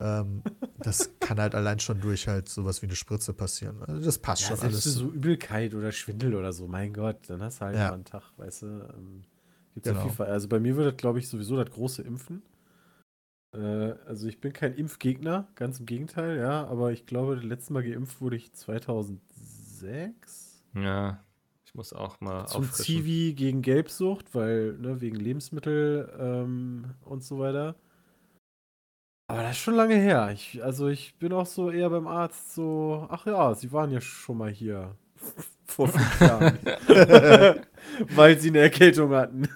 Ähm, das kann halt allein schon durch halt sowas wie eine Spritze passieren. Also das passt ja, schon alles. so Übelkeit oder Schwindel oder so, mein Gott, dann hast du halt ja. mal einen Tag, weißt du. Ähm, gibt's genau. ja viel, also bei mir wird das, glaube ich, sowieso das große Impfen. Äh, also ich bin kein Impfgegner, ganz im Gegenteil, ja, aber ich glaube, das letzte Mal geimpft wurde ich 2006. Ja, Ich muss auch mal Zum auffrischen. Zivi gegen Gelbsucht, weil, ne, wegen Lebensmittel ähm, und so weiter. Aber das ist schon lange her. Ich, also ich bin auch so eher beim Arzt so, ach ja, sie waren ja schon mal hier. Vor fünf Jahren. weil sie eine Erkältung hatten.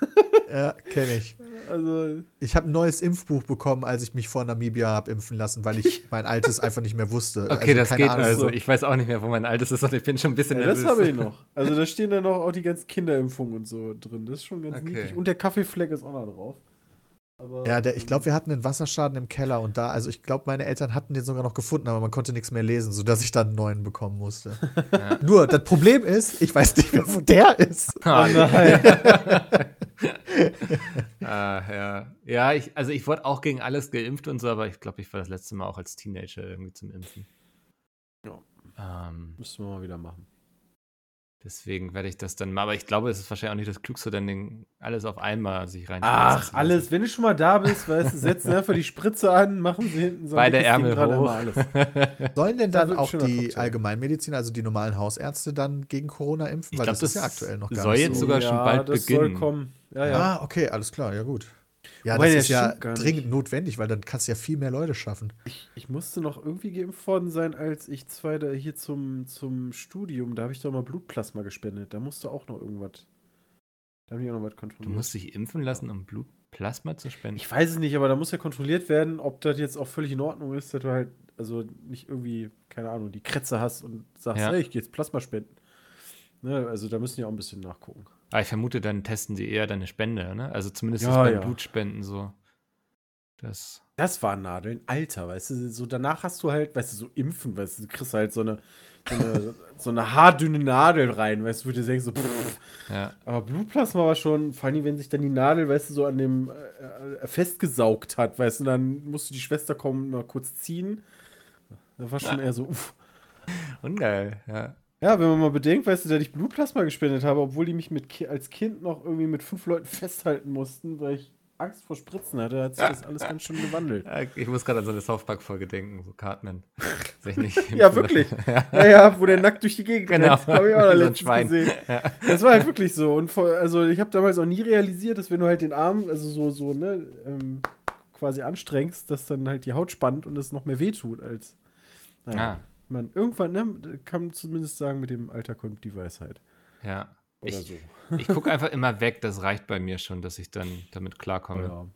Ja, kenne ich. Also, Ich habe ein neues Impfbuch bekommen, als ich mich vor Namibia habe impfen lassen, weil ich mein altes einfach nicht mehr wusste. Okay, das keine geht Ahnung. also. so. Ich weiß auch nicht mehr, wo mein altes ist und ich bin schon ein bisschen ja, das nervös. habe ich noch. Also da stehen dann noch auch die ganzen Kinderimpfungen und so drin. Das ist schon ganz Okay. niedlich. Und der Kaffeefleck ist auch noch drauf. Aber, Ja, der, ich glaube, wir hatten einen Wasserschaden im Keller und da, also ich glaube, meine Eltern hatten den sogar noch gefunden, aber man konnte nichts mehr lesen, sodass ich dann einen neuen bekommen musste. Ja. Nur, das Problem ist, ich weiß nicht mehr, wo der ist. Ah, nein. ah, ja. Ja, ich, also ich wurde auch gegen alles geimpft und so, aber ich glaube, ich war das letzte Mal auch als Teenager irgendwie zum Impfen. Ja. Ähm, Müssen wir mal wieder machen. Deswegen werde ich das dann mal, aber ich glaube, es ist wahrscheinlich auch nicht das Klügste, dann alles auf einmal sich rein. Ach, alles, wenn du schon mal da bist, weißt du, setzen einfach die Spritze an, machen sie hinten so ein Beide Ärmel dran, hoch. immer alles. Sollen denn Da dann auch die. Allgemeinmediziner, also die normalen Hausärzte, dann gegen Corona impfen? Ich Weil glaub, das ist ja das aktuell noch gar soll nicht jetzt so. sogar schon bald das beginnen. soll kommen. Ja, ja. Ah, okay, alles klar, ja gut. Ja, Wobei, das der ist ja dringend notwendig, weil dann kannst du ja viel mehr Leute schaffen. Ich, ich musste noch irgendwie geimpft worden sein, als ich zwei da hier zum, zum Studium, da habe ich doch mal Blutplasma gespendet. Da musste auch noch irgendwas. Da haben die auch noch was Du kontrolliert. musst dich impfen lassen, um Blutplasma zu spenden. Ich weiß es nicht, aber da muss ja kontrolliert werden, ob das jetzt auch völlig in Ordnung ist, dass du halt, also nicht irgendwie, keine Ahnung, die Krätze hast und sagst, Ja. hey, ich gehe jetzt Plasma spenden. Ne, also da müssen die auch ein bisschen nachgucken. Aber ich vermute, dann testen sie eher deine Spende, ne? Also zumindest Ja, beim ja. Blutspenden so. Das. Das waren Nadeln, Alter, weißt du, so danach hast du halt, weißt du, so impfen, weißt du, du kriegst halt so eine, so eine, so eine haardünne Nadel rein, weißt du, wo du denkst so, pff. Ja. Aber Blutplasma war schon, vor allem, wenn sich dann die Nadel, weißt du, so an dem äh, äh, festgesaugt hat, weißt du, dann musste die Schwester kommen, mal kurz ziehen. Das war schon eher so, uff. Ungeil, ja. Ja, wenn man mal bedenkt, weißt du, dass ich Blutplasma gespendet habe, obwohl die mich mit, als Kind noch irgendwie mit fünf Leuten festhalten mussten, weil ich Angst vor Spritzen hatte, hat sich das alles ganz schön gewandelt. Ich muss gerade an so eine South Park-Folge denken, so Cartman. Ja, wirklich. ja. Ja, ja, wo der nackt durch die Gegend Genau. rennt. Hab ich auch letztens Schwein. gesehen. Ja. Das war halt wirklich so. Und vor, also ich habe damals auch nie realisiert, dass wenn du halt den Arm, also so, so, ne, ähm, quasi anstrengst, dass dann halt die Haut spannt und es noch mehr wehtut als. Naja. Ah, Man, irgendwann, ne, kann man zumindest sagen, mit dem Alter kommt die Weisheit. ja. Oder Ich, so. ich gucke einfach immer weg, das reicht bei mir schon, dass ich dann damit klarkomme. Ja.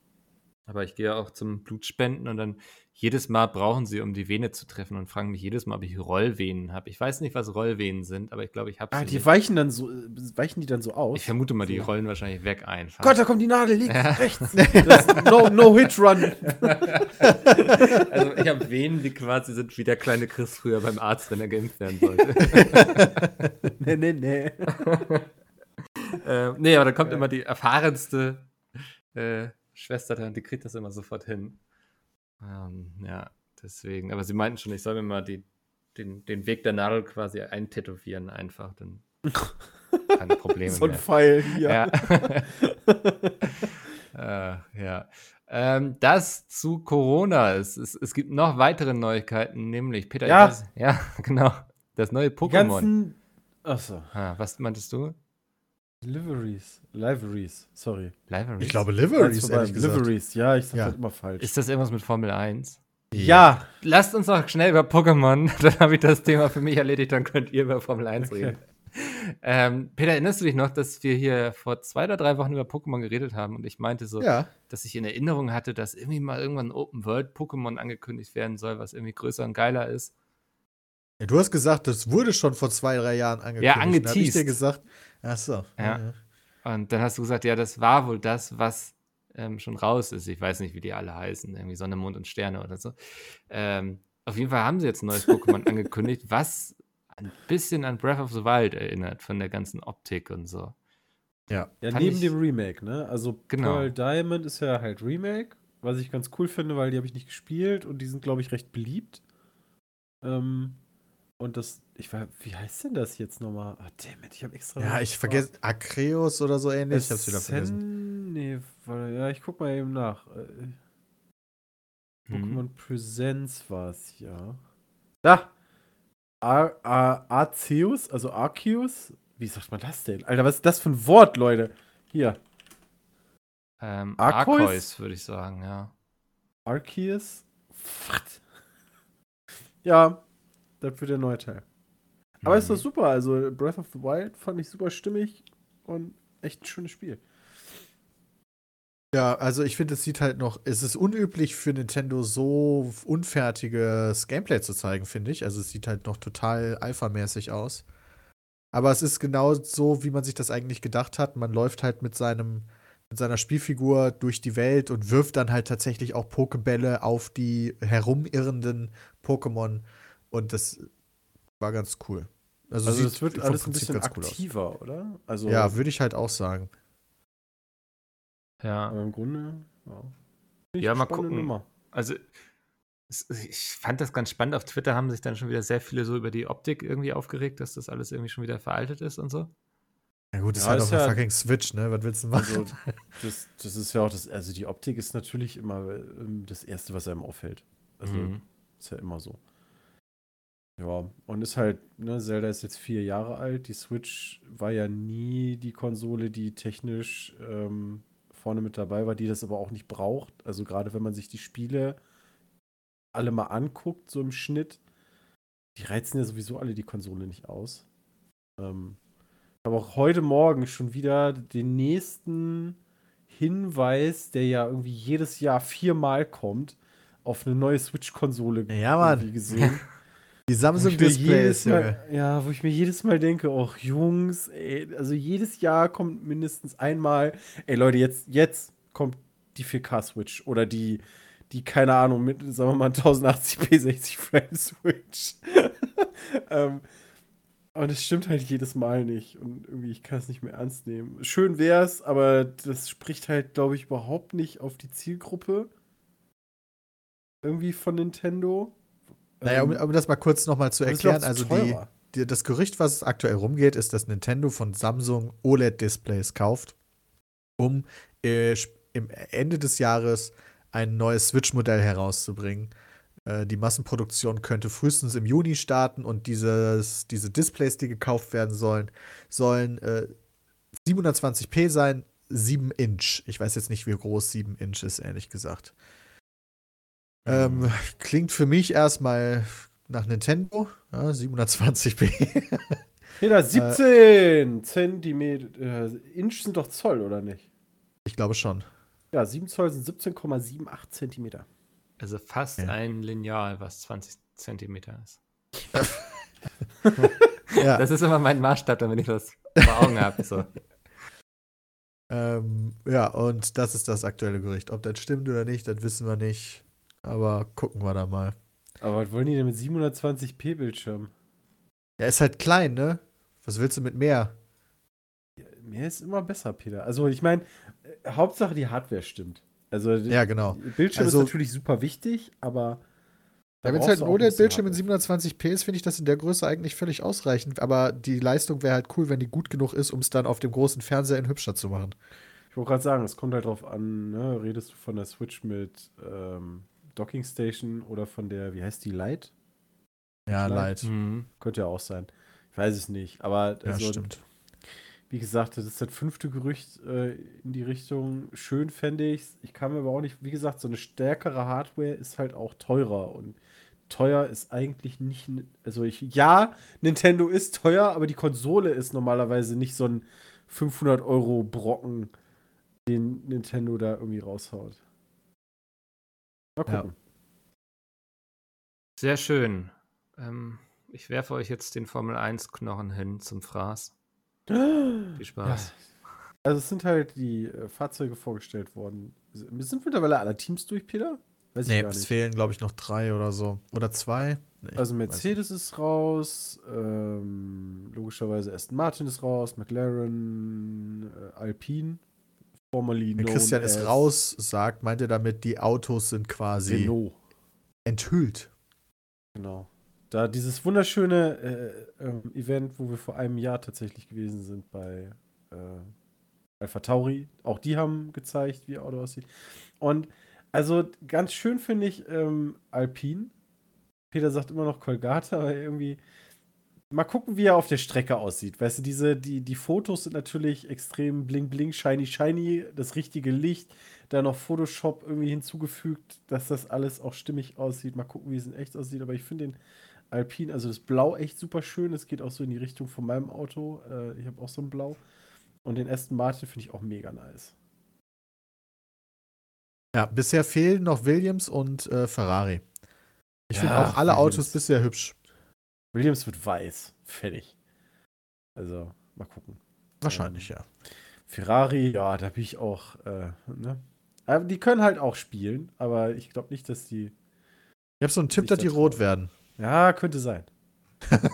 Aber ich gehe auch zum Blutspenden und dann jedes Mal brauchen sie, um die Vene zu treffen und fragen mich jedes Mal, ob ich Rollvenen habe. Ich weiß nicht, was Rollvenen sind, aber ich glaube, ich habe sie. Ah, die nicht. weichen dann so, äh, weichen die dann so aus. Ich vermute mal, die rollen wahrscheinlich weg einfach. Gott, da kommt die Nadel, links, rechts. No, no Hit Run. Also ich habe Venen, die quasi sind wie der kleine Chris früher beim Arzt, wenn er geimpft werden sollte. nee, nee, nee. äh, nee, aber da kommt immer die erfahrenste äh, Schwester die kriegt das immer sofort hin. Ähm, ja, deswegen. Aber sie meinten schon, ich soll mir mal die, den, den Weg der Nadel quasi eintätowieren einfach. Dann keine Probleme So ein mehr. Pfeil hier. Ja. äh, ja. Ähm, das zu Corona. Es, es, es gibt noch weitere Neuigkeiten, nämlich Peter. Ja. weiß- ja, genau. Das neue Pokémon. ganzen. Achso. Ah, was meintest du? Liveries. Liveries, sorry. Liveries? Ich glaube, Liveries, ehrlich gesagt. Liveries, ja, ich sag Ja. halt immer falsch. Ist das irgendwas mit Formel 1? ja. Lasst uns doch schnell über Pokémon. Dann habe ich das Thema für mich erledigt. Dann könnt ihr über Formel 1 Okay. reden. Ähm, Peter, erinnerst du dich noch, dass wir hier vor zwei oder drei Wochen über Pokémon geredet haben und ich meinte so, Ja. dass ich in Erinnerung hatte, dass irgendwie mal irgendwann ein Open World Pokémon angekündigt werden soll, was irgendwie größer und geiler ist. Ja, Du hast gesagt, das wurde schon vor zwei, drei Jahren angekündigt. Dann hab ich angeteased. dir gesagt, ach so. Ja. Und dann hast du gesagt, ja, das war wohl das, was ähm, schon raus ist. Ich weiß nicht, wie die alle heißen, irgendwie Sonne, Mond und Sterne oder so. Ähm, auf jeden Fall haben sie jetzt ein neues Pokémon angekündigt, was ein bisschen an Breath of the Wild erinnert, von der ganzen Optik und so. Ja. Ja, Fand neben ich- dem Remake, ne? Also Genau. Pearl Diamond ist ja halt Remake, was ich ganz cool finde, weil die habe ich nicht gespielt und die sind, glaube ich, recht beliebt. Ähm, und das, ich war, wie heißt denn das jetzt nochmal? Ah, damn it, ich habe extra. Ja, ich vergesse Akreus oder so ähnlich. Ich hab's wieder vergessen. Nee, warte, ja, ich guck mal eben nach. Äh, Mhm. Pokémon Presents war es ja. Da! Ar Ar Arceus, also Arceus, Wie sagt man das denn? Alter, was ist das für ein Wort, Leute? Hier. Ähm, Arceus? Arceus, würde ich sagen, ja. Arceus? Was? Ja, das wird der neue Teil. Aber ist doch Mhm. super. Also, Breath of the Wild fand ich super stimmig und echt ein schönes Spiel. Ja, also ich finde, es sieht halt noch, es ist unüblich für Nintendo so unfertiges Gameplay zu zeigen, finde ich. Also es sieht halt noch total alphamäßig aus. Aber es ist genau so, wie man sich das eigentlich gedacht hat. Man läuft halt mit seinem, mit seiner Spielfigur durch die Welt und wirft dann halt tatsächlich auch Pokebälle auf die herumirrenden Pokémon. Und das war ganz cool. Also, sieht es wird vom alles ein Prinzip bisschen ganz cool aus. aktiver, oder? Also, Ja, würde ich halt auch sagen. Ja. aber im Grunde, ja. Ja, mal gucken. Nummer. Also, ich fand das ganz spannend. Auf Twitter haben sich dann schon wieder sehr viele so über die Optik irgendwie aufgeregt, dass das alles irgendwie schon wieder veraltet ist und so. Ja gut, das Ja, ist halt der ja- fucking Switch, ne? Was willst du machen? Also, das, das ist ja auch das, also die Optik ist natürlich immer ähm, das Erste, was einem auffällt. Also, Mhm. ist ja immer so. Ja, und ist halt, ne, Zelda ist jetzt vier Jahre alt. Die Switch war ja nie die Konsole, die technisch ähm, vorne mit dabei war, die das aber auch nicht braucht. Also gerade wenn man sich die Spiele alle mal anguckt, so im Schnitt, die reizen ja sowieso alle die Konsole nicht aus. Ähm, ich habe auch heute Morgen schon wieder den nächsten Hinweis, der ja irgendwie jedes Jahr viermal kommt, auf eine neue Switch-Konsole Ja, gesehen. Die Wo Samsung ich mir Displays, jedes Junge. Ja, wo ich mir jedes Mal denke, ach Jungs, ey, also jedes Jahr kommt mindestens einmal, ey Leute, jetzt, jetzt kommt die 4K Switch oder die, die, keine Ahnung, mit, sagen wir mal, 1080p 60 Frame Switch. ähm, und es stimmt halt jedes Mal nicht und irgendwie, ich kann es nicht mehr ernst nehmen. Schön wär's, aber das spricht halt, glaube ich, überhaupt nicht auf die Zielgruppe irgendwie von Nintendo. Naja, um, Ähm, um das mal kurz nochmal zu erklären, also die, die, das Gerücht, was aktuell rumgeht, ist, dass Nintendo von Samsung OLED-Displays kauft, um äh, im Ende des Jahres ein neues Switch-Modell herauszubringen. Äh, die Massenproduktion könnte frühestens im Juni starten und dieses, diese Displays, die gekauft werden sollen, sollen äh, 720p sein, 7 Inch. Ich weiß jetzt nicht, wie groß 7 Inch ist, ehrlich gesagt. Ähm, klingt für mich erstmal nach Nintendo. Ja, 720p. Peter, 17 Zentimeter. Äh, Inch sind doch Zoll, oder nicht? ich glaube schon. Ja, 7 Zoll sind 17,78 Zentimeter. Also fast Ja. ein Lineal, was 20 Zentimeter ist. Ja, Das ist immer mein Maßstab, damit ich das vor Augen habe. So. ähm, ja, und das ist das aktuelle Gerücht. Ob das stimmt oder nicht, das wissen wir nicht. Aber gucken wir da mal. Aber was wollen die denn mit 720p Bildschirm? Er ist halt klein, ne? Was willst du mit mehr? Mehr ist immer besser, Peter. Also, ich meine, äh, Hauptsache die Hardware stimmt. Also, Ja, genau. Bildschirm Also- ist natürlich super wichtig, aber. Ja, wenn es halt ein OLED-Bildschirm in Hardware. 720p ist, finde ich das in der Größe eigentlich völlig ausreichend. Aber die Leistung wäre halt cool, wenn die gut genug ist, um es dann auf dem großen Fernseher in hübscher zu machen. Ich wollte gerade sagen, es kommt halt drauf an, ne? redest du von der Switch mit ähm, Docking Station oder von der, wie heißt die, Lite? Ja, Vielleicht. leid. Mhm. Könnte ja auch sein. Ich weiß es nicht. Aber Ja, also, stimmt. wie gesagt, das ist das fünfte Gerücht äh, in die Richtung. Schön fände ich Ich kann mir aber auch nicht, wie gesagt, so eine stärkere Hardware ist halt auch teurer. Und teuer ist eigentlich nicht. Also ich, ja, Nintendo ist teuer, aber die Konsole ist normalerweise nicht so ein 500 Euro Brocken, den Nintendo da irgendwie raushaut. Mal Ja. gucken. Sehr schön. Ähm, ich werfe euch jetzt den Formel 1 Knochen hin zum Fraß. Viel Spaß. Also es sind halt die äh, Fahrzeuge vorgestellt worden. Sind mittlerweile alle Teams durch, Peter? Weiß ich Nee, gar es nicht. fehlen, glaube ich, noch drei oder so. Oder zwei. Nee, Also Mercedes ist raus, ähm, logischerweise Aston Martin ist raus, McLaren, äh, Alpine, formerly Wenn Christian ist as raus sagt, meint er damit, die Autos sind quasi Renault. enthüllt. Genau. Da dieses wunderschöne äh, ähm, Event, wo wir vor einem Jahr tatsächlich gewesen sind bei äh, Alpha Tauri. Auch die haben gezeigt, wie ihr Auto aussieht. Und also ganz schön finde ich ähm, Alpine. Peter sagt immer noch Colgate, aber irgendwie mal gucken, wie er auf der Strecke aussieht. Weißt du, diese, die, die Fotos sind natürlich extrem bling bling, shiny shiny, das richtige Licht, da noch Photoshop irgendwie hinzugefügt, dass das alles auch stimmig aussieht. Mal gucken, wie es in echt aussieht. Aber ich finde den Alpine, also das Blau echt super schön. Es geht auch so in die Richtung von meinem Auto. Äh, ich habe auch so ein Blau. Und den Aston Martin finde ich auch mega nice. Ja, bisher fehlen noch Williams und äh, Ferrari. Ich Ja, finde auch alle Williams. Autos bisher hübsch. Williams wird weiß. Fertig. Also, mal gucken. Wahrscheinlich, ja. Ferrari, ja, da bin ich auch, äh, ne? Aber die können halt auch spielen, aber ich glaube nicht, dass die. Ich habe so einen Tipp, dass da die rot werden. Ja, könnte sein.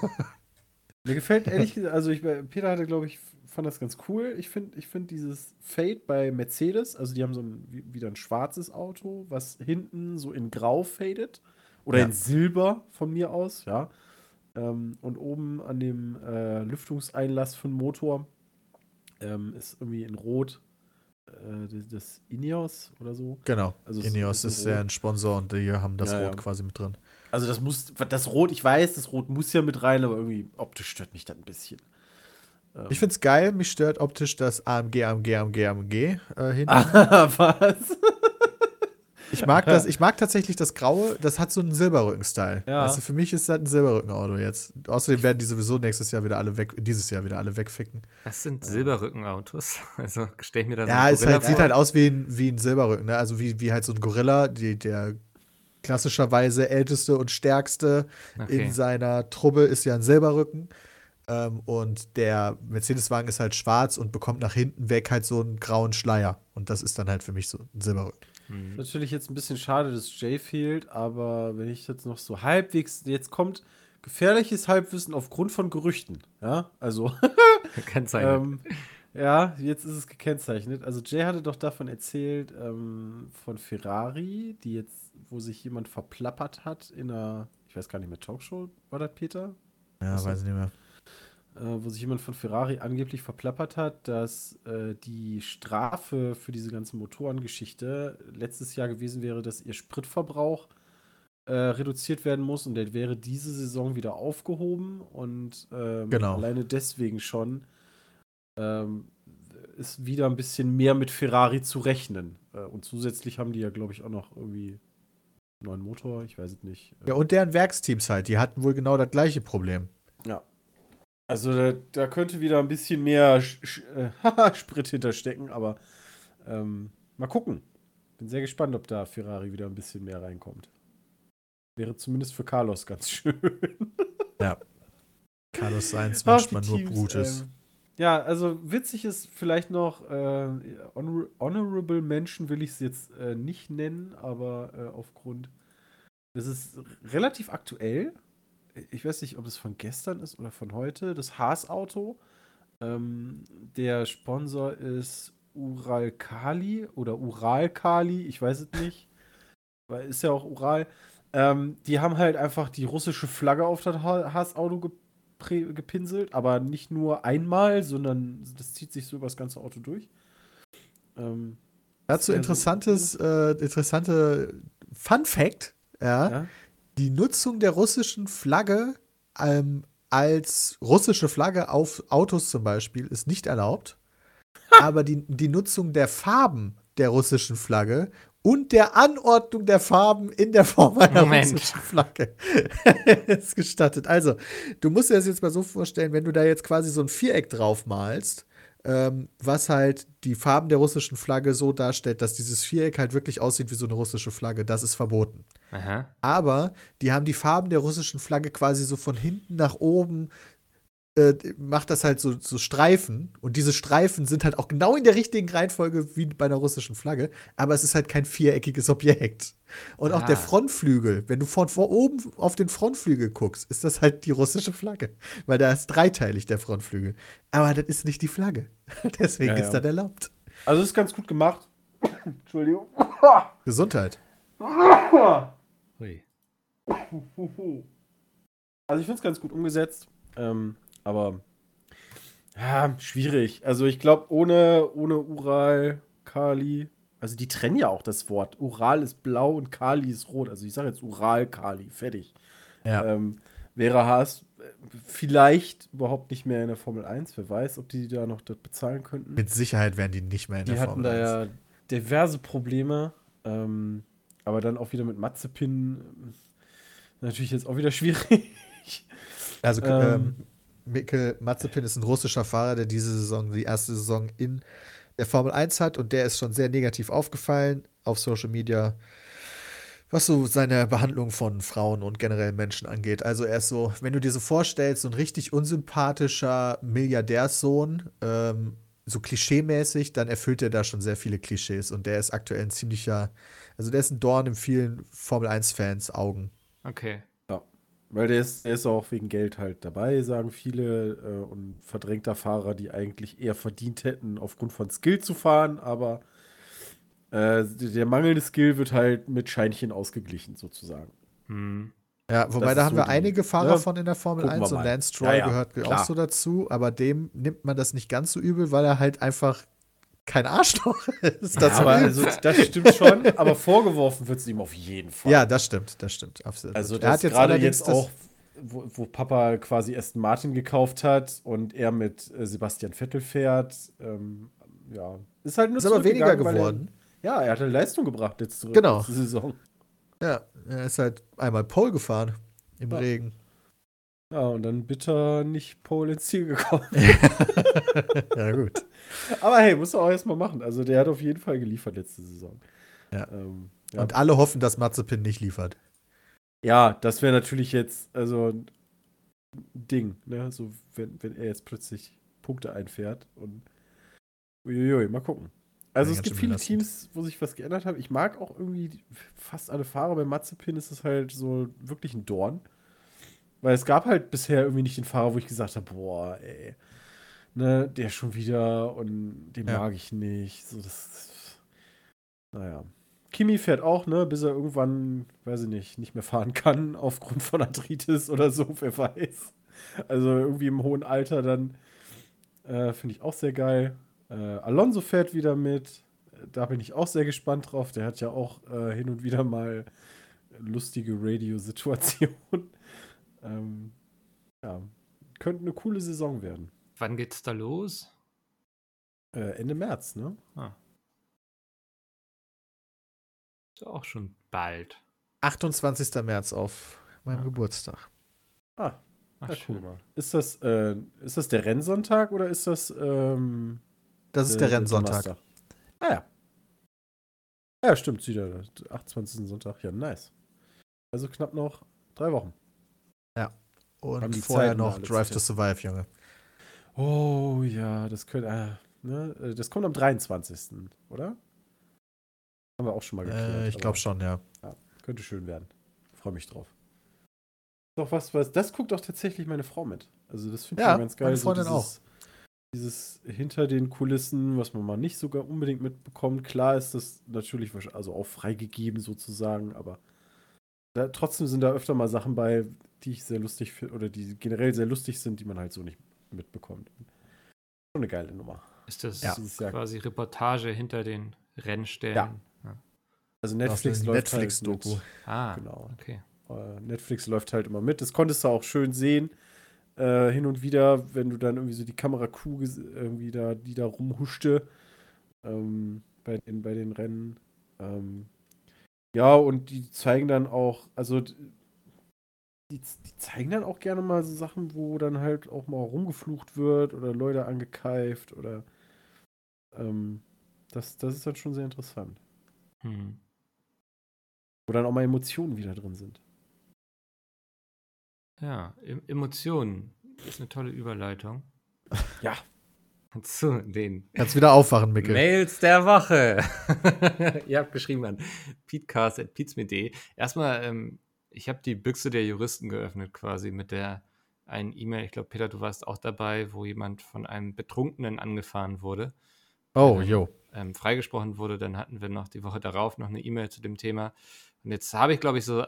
Mir gefällt ehrlich gesagt, also ich, Peter hatte, glaube ich, fand das ganz cool. Ich finde ich find dieses Fade bei Mercedes, also die haben so ein, wie- wieder ein schwarzes Auto, was hinten so in Grau fadet. Oder Ja. in Silber von mir aus, ja. Ähm, und oben an dem äh, Lüftungseinlass für den Motor ähm, ist irgendwie in Rot äh, das- das Ineos oder so. Genau. Also Ineos ist ist ja ein Sponsor und die haben das Ja, Rot ja. quasi mit drin. Also das muss, das Rot, ich weiß, das Rot muss ja mit rein, aber irgendwie optisch stört mich das ein bisschen. Ähm, Ich finde es geil, mich stört optisch das AMG, AMG, AMG, AMG äh, hinten. Ah, was? Ich mag das, ich mag tatsächlich das Graue, das hat so einen Silberrücken-Style. Ja. Also für mich ist das ein Silberrücken-Auto jetzt. Außerdem werden die sowieso nächstes Jahr wieder alle weg, dieses Jahr wieder alle wegficken. Das sind Silberrückenautos. Also stell ich mir da so Ja, es halt, sieht halt aus wie ein, wie ein Silberrücken, ne? Also wie, wie halt so ein Gorilla, die, der klassischerweise älteste und stärkste Okay. in seiner Truppe ist ja ein Silberrücken. Ähm, und der Mercedes-Wagen ist halt schwarz und bekommt nach hinten weg halt so einen grauen Schleier. Und das ist dann halt für mich so ein Silberrücken. Hm. Natürlich jetzt ein bisschen schade, dass Jay fehlt, aber wenn ich jetzt noch so halbwegs, jetzt kommt gefährliches Halbwissen aufgrund von Gerüchten, ja, also Kann sein. ähm, ja, jetzt ist es gekennzeichnet. Also Jay hatte doch davon erzählt ähm, von Ferrari, die jetzt, wo sich jemand verplappert hat in einer, ich weiß gar nicht mehr, Talkshow, war das Peter? Ja, Achso. weiß ich nicht mehr. Äh, wo sich jemand von Ferrari angeblich verplappert hat, dass äh, die Strafe für diese ganze Motorengeschichte letztes Jahr gewesen wäre, dass ihr Spritverbrauch äh, reduziert werden muss und der wäre diese Saison wieder aufgehoben und ähm, Genau. alleine deswegen schon ähm, ist wieder ein bisschen mehr mit Ferrari zu rechnen. Äh, und zusätzlich haben die ja, glaube ich, auch noch irgendwie einen neuen Motor, ich weiß es nicht. Ja, und deren Werksteams halt, die hatten wohl genau das gleiche Problem. Ja. Also da, da könnte wieder ein bisschen mehr Sch äh, Sprit hinterstecken, aber ähm, mal gucken. Bin sehr gespannt, ob da Ferrari wieder ein bisschen mehr reinkommt. Wäre zumindest für Carlos ganz schön. Carlos Sainz manchmal die nur Teams, Brutes. ähm, ja, also witzig ist vielleicht noch, äh, honor Honorable Menschen will ich es jetzt äh, nicht nennen, aber äh, aufgrund, das ist relativ aktuell. Ich weiß nicht, ob es von gestern ist oder von heute. Das Haas-Auto. Ähm, der Sponsor ist Ural Kali oder Ural Kali, ich weiß es nicht. Weil ist ja auch Ural. Ähm, die haben halt einfach die russische Flagge auf das Ha- Haas-Auto gepinselt, aber nicht nur einmal, sondern das zieht sich so über das ganze Auto durch. Ähm, Dazu interessantes, äh, interessante Fun Fact, ja, ja. Die Nutzung der russischen Flagge ähm, als russische Flagge auf Autos zum Beispiel ist nicht erlaubt. aber die, die Nutzung der Farben der russischen Flagge und der Anordnung der Farben in der Form einer Moment. russischen Flagge ist gestattet. Also, du musst dir das jetzt mal so vorstellen, wenn du da jetzt quasi so ein Viereck drauf malst, ähm, was halt die Farben der russischen Flagge so darstellt, dass dieses Viereck halt wirklich aussieht wie so eine russische Flagge, das ist verboten. Aha. Aber die haben die Farben der russischen Flagge quasi so von hinten nach oben, äh, macht das halt so, so Streifen. Und diese Streifen sind halt auch genau in der richtigen Reihenfolge wie bei einer russischen Flagge. Aber es ist halt kein viereckiges Objekt. Und auch Ah. der Frontflügel, wenn du von vor oben auf den Frontflügel guckst, ist das halt die russische Flagge. Weil da ist dreiteilig der Frontflügel. Aber das ist nicht die Flagge. Deswegen Ja, ja. ist das erlaubt. Also ist ganz gut gemacht. Entschuldigung. Gesundheit. Hui. Also ich finde es ganz gut umgesetzt, ähm, aber ja, schwierig. Also ich glaube, ohne, ohne Ural, Kali, also die trennen ja auch das Wort. Ural ist blau und Kali ist rot. Also ich sage jetzt Ural, Kali, fertig. Ja. Ähm, wäre Haas vielleicht überhaupt nicht mehr in der Formel 1. Wer weiß, ob die da noch das bezahlen könnten. Mit Sicherheit wären die nicht mehr in die der hatten Formel da 1. ja diverse Probleme. Ähm, aber dann auch wieder mit Mazepin. ähm, Natürlich jetzt auch wieder schwierig. Also Ähm. Mikkel Mazepin ist ein russischer Fahrer, der diese Saison die erste Saison in der Formel 1 hat und der ist schon sehr negativ aufgefallen auf Social Media, was so seine Behandlung von Frauen und generell Menschen angeht. Also er ist so, wenn du dir so vorstellst, so ein richtig unsympathischer Milliardärssohn, ähm, so klischeemäßig, dann erfüllt er da schon sehr viele Klischees und der ist aktuell ein ziemlicher, also der ist ein Dorn in vielen Formel 1-Fans Augen. Okay. Weil der ist, der ist auch wegen Geld halt dabei, sagen viele. Äh, und verdrängter Fahrer, die eigentlich eher verdient hätten, aufgrund von Skill zu fahren. Aber äh, der mangelnde Skill wird halt mit Scheinchen ausgeglichen, sozusagen. Hm. Ja, wobei Das da haben so wir die- einige Fahrer ja, von in der Formel gucken wir 1 und. Lance Stroll Ja, ja, gehört auch klar. so dazu, aber dem nimmt man das nicht ganz so übel, weil er halt einfach kein Arschloch ist. Das ja, also, das stimmt schon, aber vorgeworfen wird es ihm auf jeden Fall. ja, das stimmt, das stimmt. Absolut. Also er hat jetzt gerade jetzt auch, wo, wo Papa quasi Aston Martin gekauft hat und er mit äh, Sebastian Vettel fährt, ähm, ja, ist halt nur ist aber weniger geworden. Er, ja, er hat eine Leistung gebracht jetzt zurück Genau. Saison. Ja, er ist halt einmal Pole gefahren im Ja. Regen. Ja, und dann bitter nicht Pole ins Ziel gekommen. ja, gut. aber hey, muss er auch erstmal machen. Also der hat auf jeden Fall geliefert letzte Saison. Ja. Ähm, ja. Und alle hoffen, dass Mazepin nicht liefert. ja, das wäre natürlich jetzt, also ein Ding, ne? So, wenn, wenn er jetzt plötzlich Punkte einfährt und uiuiui, mal gucken. Also Ja, es gibt viele. Teams, wo sich was geändert hat. Ich mag auch irgendwie fast alle Fahrer. Bei Mazepin ist es halt so wirklich ein Dorn. Weil es gab halt bisher irgendwie nicht den Fahrer, wo ich gesagt habe, boah, ey, ne, der schon wieder und den Ja. mag ich nicht. So, das, naja. Kimi fährt auch, ne, bis er irgendwann, weiß ich nicht, nicht mehr fahren kann, aufgrund von Arthritis oder so, wer weiß. Also irgendwie im hohen Alter dann, äh, finde ich auch sehr geil. Äh, Alonso fährt wieder mit. Da bin ich auch sehr gespannt drauf. Der hat ja auch äh, hin und wieder mal lustige Radiosituationen. Ähm, ja, könnte eine coole Saison werden. Wann geht's da los? Äh, Ende März, ne? Ah. Ist ja auch schon bald. 28. März auf meinem Ja. Geburtstag. Ah, Ach, ja, guck mal. Ist das, äh, ist das der Rennsonntag oder ist das ähm, Das ist äh, der Rennsonntag. Ah ja. Ja, stimmt, sieht er. 28. Sonntag. Ja, nice. Also knapp noch drei Wochen. Haben Und vorher Zeiten noch Drive to Survive, Junge. Oh ja, das könnte. Äh, ne? äh, Das kommt am 23. oder? Haben wir auch schon mal geklärt. Äh, ich glaube schon, ja. Könnte schön werden. Freue mich drauf. Doch was, was. Das guckt auch tatsächlich meine Frau mit. Also das finde ich Ja, ganz geil. meine Freundin dieses, Dieses hinter den Kulissen, was man mal nicht sogar unbedingt mitbekommt. Klar ist das natürlich also auch freigegeben sozusagen, aber da, trotzdem sind da öfter mal Sachen bei, die ich sehr lustig finde oder die generell sehr lustig sind, die man halt so nicht mitbekommt. Schon eine geile Nummer. Ist das Ja. Jahr. quasi Reportage hinter den Rennstellen? Ja. Also Netflix eine läuft Netflix-Doku. halt Ah, mit, genau. okay. Äh, Netflix läuft halt immer mit. Das konntest du auch schön sehen. Äh, hin und wieder, wenn du dann irgendwie so die Kamerakuh ges- irgendwie da, die da rumhuschte ähm, bei, den, bei den Rennen. Ähm, ja, und die zeigen dann auch, also die, die zeigen dann auch gerne mal so Sachen, wo dann halt auch mal rumgeflucht wird oder Leute angekeift oder ähm, das, das ist dann schon sehr interessant. Hm. Wo dann auch mal Emotionen wieder drin sind. Ja, em Emotionen ist eine tolle Überleitung Ja. zu den Kannst wieder aufwachen, Mickel. Mails der Woche. Ihr habt geschrieben an peatcast.peatsme.de. Erstmal, ähm, ich habe die Büchse der Juristen geöffnet quasi mit der einen E-Mail. Ich glaube, Peter, du warst auch dabei, wo jemand von einem Betrunkenen angefahren wurde. Oh, Ähm, jo. ähm, freigesprochen wurde. Dann hatten wir noch die Woche darauf noch eine E-Mail zu dem Thema. Und jetzt habe ich, glaube ich, so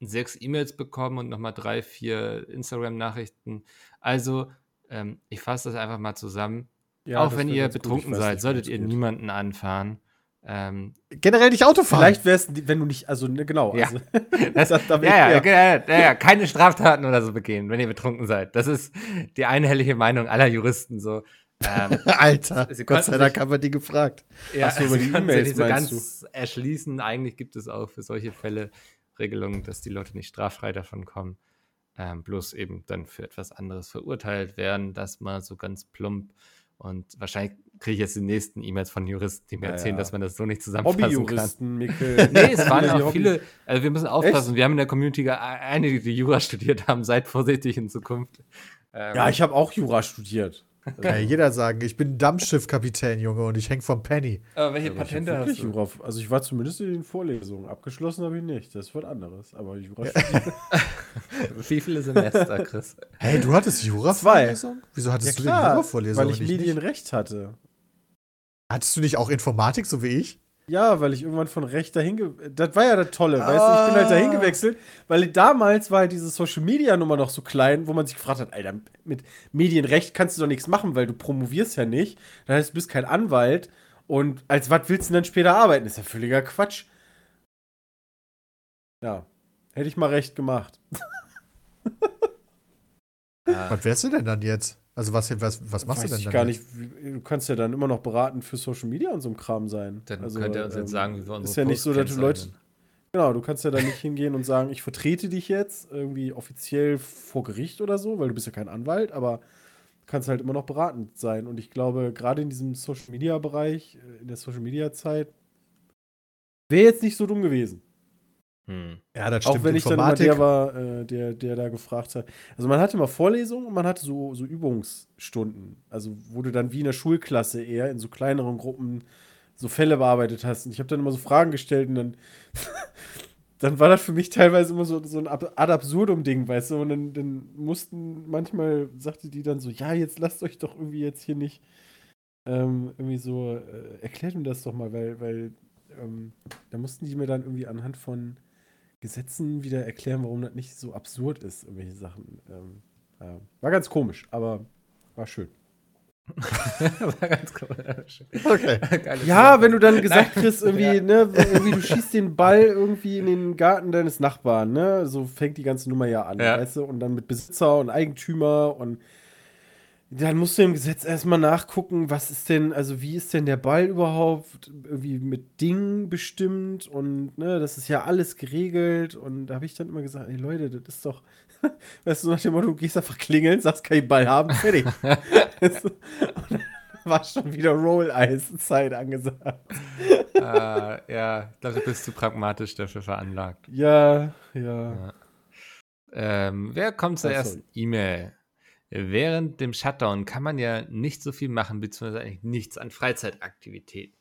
sechs E-Mails bekommen und nochmal drei, vier Instagram-Nachrichten. Also, ähm, ich fasse das einfach mal zusammen. Ja, Auch wenn ihr gut. Betrunken seid, solltet ihr geht. niemanden anfahren. Ähm, Generell nicht Auto fahren. Vielleicht wäre es, wenn du nicht, also ne, genau. Ja. Also, das, Das- da bin ja, ja, ja, ja, ja, keine Straftaten oder so begehen, wenn ihr betrunken seid. Das ist die einhellige Meinung aller Juristen so. Ähm, Alter, Sie Gott sei Dank haben wir die gefragt. ja, Ach so, über sie die E-Mails nicht so ganz erschließen. Eigentlich gibt es auch für solche Fälle Regelungen, dass die Leute nicht straffrei davon kommen, ähm, bloß eben dann für etwas anderes verurteilt werden. Das mal so ganz plump. Und wahrscheinlich kriege ich jetzt die nächsten E-Mails von Juristen, die mir Ja, erzählen, ja. dass man das so nicht zusammenfassen kann. Hobbyjuristen, Mikkel. Nee, es waren auch viele, also wir müssen aufpassen, wir haben in der Community einige, die Jura studiert haben, seid vorsichtig in Zukunft. Ähm, Ja, ich habe auch Jura studiert. Kann ja jeder sagen, ich bin Dampfschiffkapitän, Junge, und ich häng vom Penny. aber welche Aber ich Patente hast du? Jura, also ich war zumindest in den Vorlesungen. Abgeschlossen habe ich nicht. Das wird anderes. Aber Jura studiert. Wie viele Semester, Chris? Hey, du hattest Jura-Vorlesung? Wieso hattest du denn Jura-Vorlesung? weil ich? Medienrecht hatte. Hattest du nicht auch Informatik, so wie ich? Ja, weil ich irgendwann von Recht dahin ge Das war ja das Tolle, weißt du? Ich bin halt dahin Ah. gewechselt, weil damals war halt diese Social Media Nummer noch so klein, wo man sich gefragt hat, Alter, mit Medienrecht kannst du doch nichts machen, weil du promovierst ja nicht. Das heißt, du bist kein Anwalt und als was willst du denn dann später arbeiten? Das ist ja völliger Quatsch. Ja, hätte ich mal recht gemacht. Was wärst du denn dann jetzt? Also, was, was, was machst Weiß du denn ich dann? gar nicht. Du kannst ja dann immer noch beraten für Social Media und so ein Kram sein. Dann Also, könnt ihr uns ähm, jetzt sagen, wie wir unsere Ist ja nicht so, dass du Leute. Genau, du kannst ja dann nicht hingehen und sagen, ich vertrete dich jetzt irgendwie offiziell vor Gericht oder so, weil du bist ja kein Anwalt, aber du kannst halt immer noch beratend sein. Und ich glaube, gerade in diesem Social Media Bereich, äh, in der Social Media Zeit, wäre jetzt nicht so dumm gewesen. Hm. Ja, das Auch stimmt. wenn ich dann immer Informatik. der war, äh, der, der da gefragt hat. Also man hatte immer Vorlesungen und man hatte so, so Übungsstunden. Also wo du dann wie in der Schulklasse eher in so kleineren Gruppen so Fälle bearbeitet hast. Und ich habe dann immer so Fragen gestellt und dann, dann war das für mich teilweise immer so, so ein ad absurdum Ding, weißt du. Und dann, dann mussten, manchmal sagte die dann so, ja, jetzt lasst euch doch irgendwie jetzt hier nicht ähm, irgendwie so, äh, erklärt mir das doch mal, weil, weil ähm, da mussten die mir dann irgendwie anhand von Gesetzen wieder erklären, warum das nicht so absurd ist, irgendwelche Sachen. Ähm, ja. War ganz komisch, aber war schön. War ganz cool. Okay. Ja, wenn du dann gesagt kriegst, irgendwie, Ja. ne, irgendwie du schießt den Ball irgendwie in den Garten deines Nachbarn, ne? So fängt die ganze Nummer ja an, Ja. weißt du? Und dann mit Besitzer und Eigentümer und dann musst du im Gesetz erstmal nachgucken, was ist denn, also wie ist denn der Ball überhaupt irgendwie mit Dingen bestimmt und ne, das ist ja alles geregelt und da habe ich dann immer gesagt, ey Leute, das ist doch, weißt du, nach dem Motto, du gehst einfach klingeln, sagst, kann ich Ball haben, fertig. Und dann war schon wieder Roll-Eis-Zeit angesagt. Ah, ja, ich glaube, du bist zu pragmatisch dafür veranlagt. Ja, ja. Ähm, wer kommt zur Ah, ersten sorry. E-Mail? Während dem Shutdown kann man ja nicht so viel machen, beziehungsweise eigentlich nichts an Freizeitaktivitäten.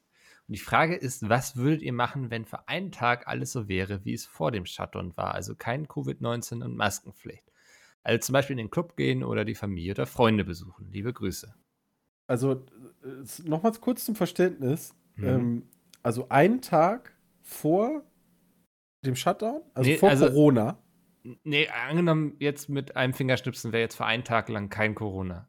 Und die Frage ist, was würdet ihr machen, wenn für einen Tag alles so wäre, wie es vor dem Shutdown war? Also kein Covid-19 und Maskenpflicht. Also zum Beispiel in den Club gehen oder die Familie oder Freunde besuchen. Liebe Grüße. Also, nochmals kurz zum Verständnis. Mhm. Ähm, also, einen Tag vor dem Shutdown, also Nee, vor also- Corona. Nee, angenommen, jetzt mit einem Fingerschnipsen wäre jetzt für einen Tag lang kein Corona.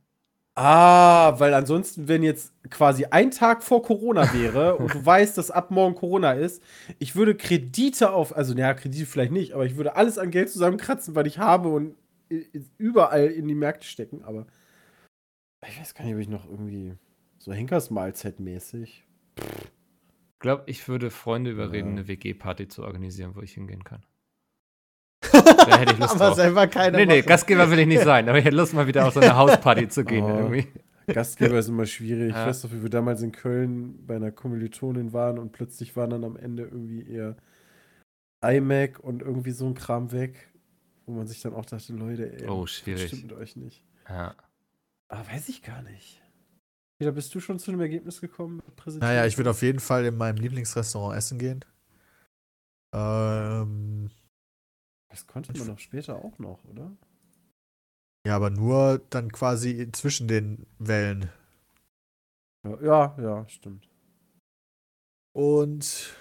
Ah, weil ansonsten, wenn jetzt quasi ein Tag vor Corona wäre und du weißt, dass ab morgen Corona ist, ich würde Kredite auf, also naja, Kredite vielleicht nicht, aber ich würde alles an Geld zusammenkratzen, was ich habe und überall in die Märkte stecken, aber ich weiß gar nicht, ob ich noch irgendwie so Henkersmahlzeit-mäßig. Ich glaube, ich würde Freunde überreden, Ja. eine WG-Party zu organisieren, wo ich hingehen kann. Da hätte ich Lust Aber drauf. selber keiner. Nee, nee, machen. Gastgeber will ich nicht sein, aber ich hätte Lust, mal wieder auf so eine Hausparty zu gehen. Oh. Irgendwie. Gastgeber ist immer schwierig. Ich Ja. weiß noch, wie wir damals in Köln bei einer Kommilitonin waren und plötzlich waren dann am Ende irgendwie eher iMac und irgendwie so ein Kram weg, wo man sich dann auch dachte, Leute, ey, Oh, das schwierig. stimmt mit euch nicht. Ja. Aber weiß ich gar nicht. Peter, bist du schon zu einem Ergebnis gekommen? Naja, ich würde auf jeden Fall in meinem Lieblingsrestaurant essen gehen. Ähm, Das konnte man doch später auch noch, oder? ja, aber nur dann quasi zwischen den Wellen. Ja, ja, ja stimmt. Und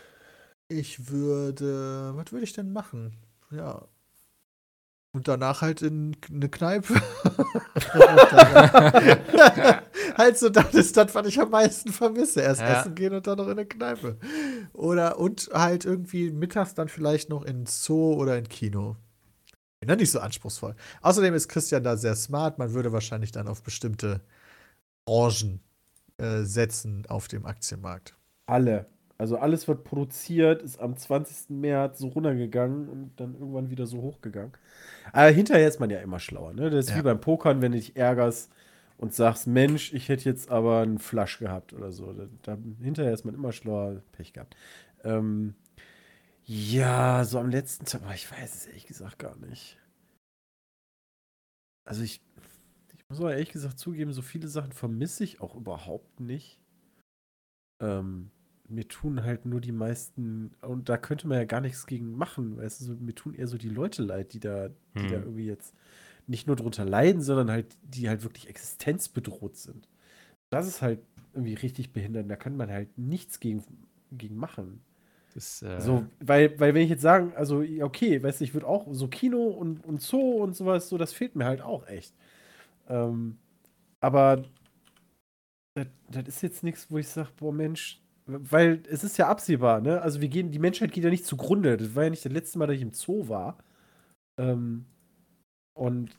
ich würde. Was würde ich denn machen? Ja. Und danach halt in eine Kneipe. halt so, das ist das, was ich am meisten vermisse. Erst Ja. essen gehen und dann noch in eine Kneipe. Oder und halt irgendwie mittags dann vielleicht noch in Zoo oder in Kino. Bin dann nicht so anspruchsvoll. Außerdem ist Christian da sehr smart. Man würde wahrscheinlich dann auf bestimmte Branchen äh, setzen auf dem Aktienmarkt. Alle. Also alles wird produziert, ist am 20. März so runtergegangen und dann irgendwann wieder so hochgegangen. Aber hinterher ist man ja immer schlauer. Ne? Das ist Ja. wie beim Pokern, wenn du dich ärgerst und sagst, Mensch, ich hätte jetzt aber einen Flasch gehabt oder so. Da, da, hinterher ist man immer schlauer, Pech gehabt. Ähm, ja, so am letzten Tag, aber ich weiß es ehrlich gesagt gar nicht. Also ich, ich muss aber ehrlich gesagt zugeben, so viele Sachen vermisse ich auch überhaupt nicht. Ähm, mir tun halt nur die meisten, und da könnte man ja gar nichts gegen machen, weißt du, so, mir tun eher so die Leute leid, die da, die da Hm. irgendwie jetzt nicht nur drunter leiden, sondern halt, die halt wirklich existenzbedroht sind. Das ist halt irgendwie richtig behindert. Da kann man halt nichts gegen, gegen machen. Das, äh, So, weil, weil wenn ich jetzt sagen, also okay, weißt du, ich würde auch so Kino und, und Zoo und sowas, so, das fehlt mir halt auch echt. Ähm, aber das, das ist jetzt nichts, wo ich sage, boah Mensch, weil es ist ja absehbar, ne? Also wir gehen, die Menschheit geht ja nicht zugrunde. Das war ja nicht das letzte Mal, dass ich im Zoo war. Ähm, und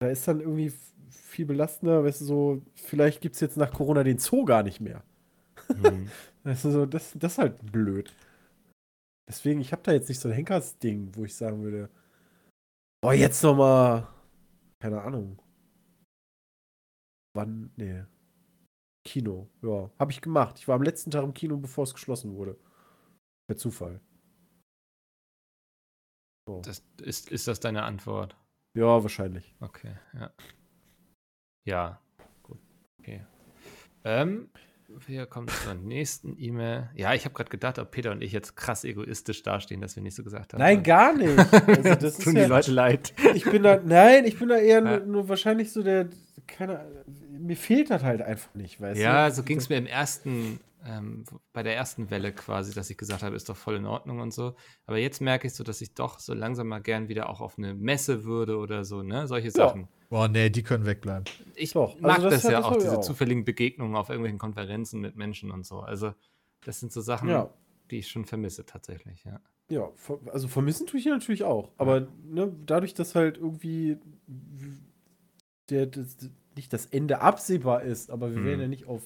da ist dann irgendwie viel belastender, weißt du, so, vielleicht gibt es jetzt nach Corona den Zoo gar nicht mehr. hm. Weißt du, so, das, das ist halt blöd. Deswegen, ich habe da jetzt nicht so ein Henkersding, wo ich sagen würde, oh, jetzt noch mal, keine Ahnung. Wann, nee. Kino, ja, habe ich gemacht. Ich war am letzten Tag im Kino, bevor es geschlossen wurde. Per Zufall. So. das, ist, ist das deine Antwort? Ja, wahrscheinlich. Okay, ja. Ja, gut. Okay. Ähm, wir kommen zur nächsten E-Mail. Ja, ich habe gerade gedacht, ob Peter und ich jetzt krass egoistisch dastehen, dass wir nicht so gesagt haben. Nein, gar nicht. Also, das Das tun ja, die Leute leid. Ich bin da, nein, ich bin da eher Ja. nur, wahrscheinlich so der, keine, mir fehlt das halt einfach nicht, weißt du? Ja, so ging es mir im ersten, ähm, bei der ersten Welle quasi, dass ich gesagt habe, ist doch voll in Ordnung und so. Aber jetzt merke ich so, dass ich doch so langsam mal gern wieder auch auf eine Messe würde oder so, ne? Solche Sachen. Boah, nee, die können wegbleiben. Ich Doch, also mag das das, ja auch, diese auch. zufälligen Begegnungen auf irgendwelchen Konferenzen mit Menschen und so. Also, das sind so Sachen, Ja. die ich schon vermisse tatsächlich, ja. Ja, also vermissen tue ich ihn natürlich auch. Aber ne, dadurch, dass halt irgendwie der, das, nicht das Ende absehbar ist, aber wir Hm. werden ja nicht auf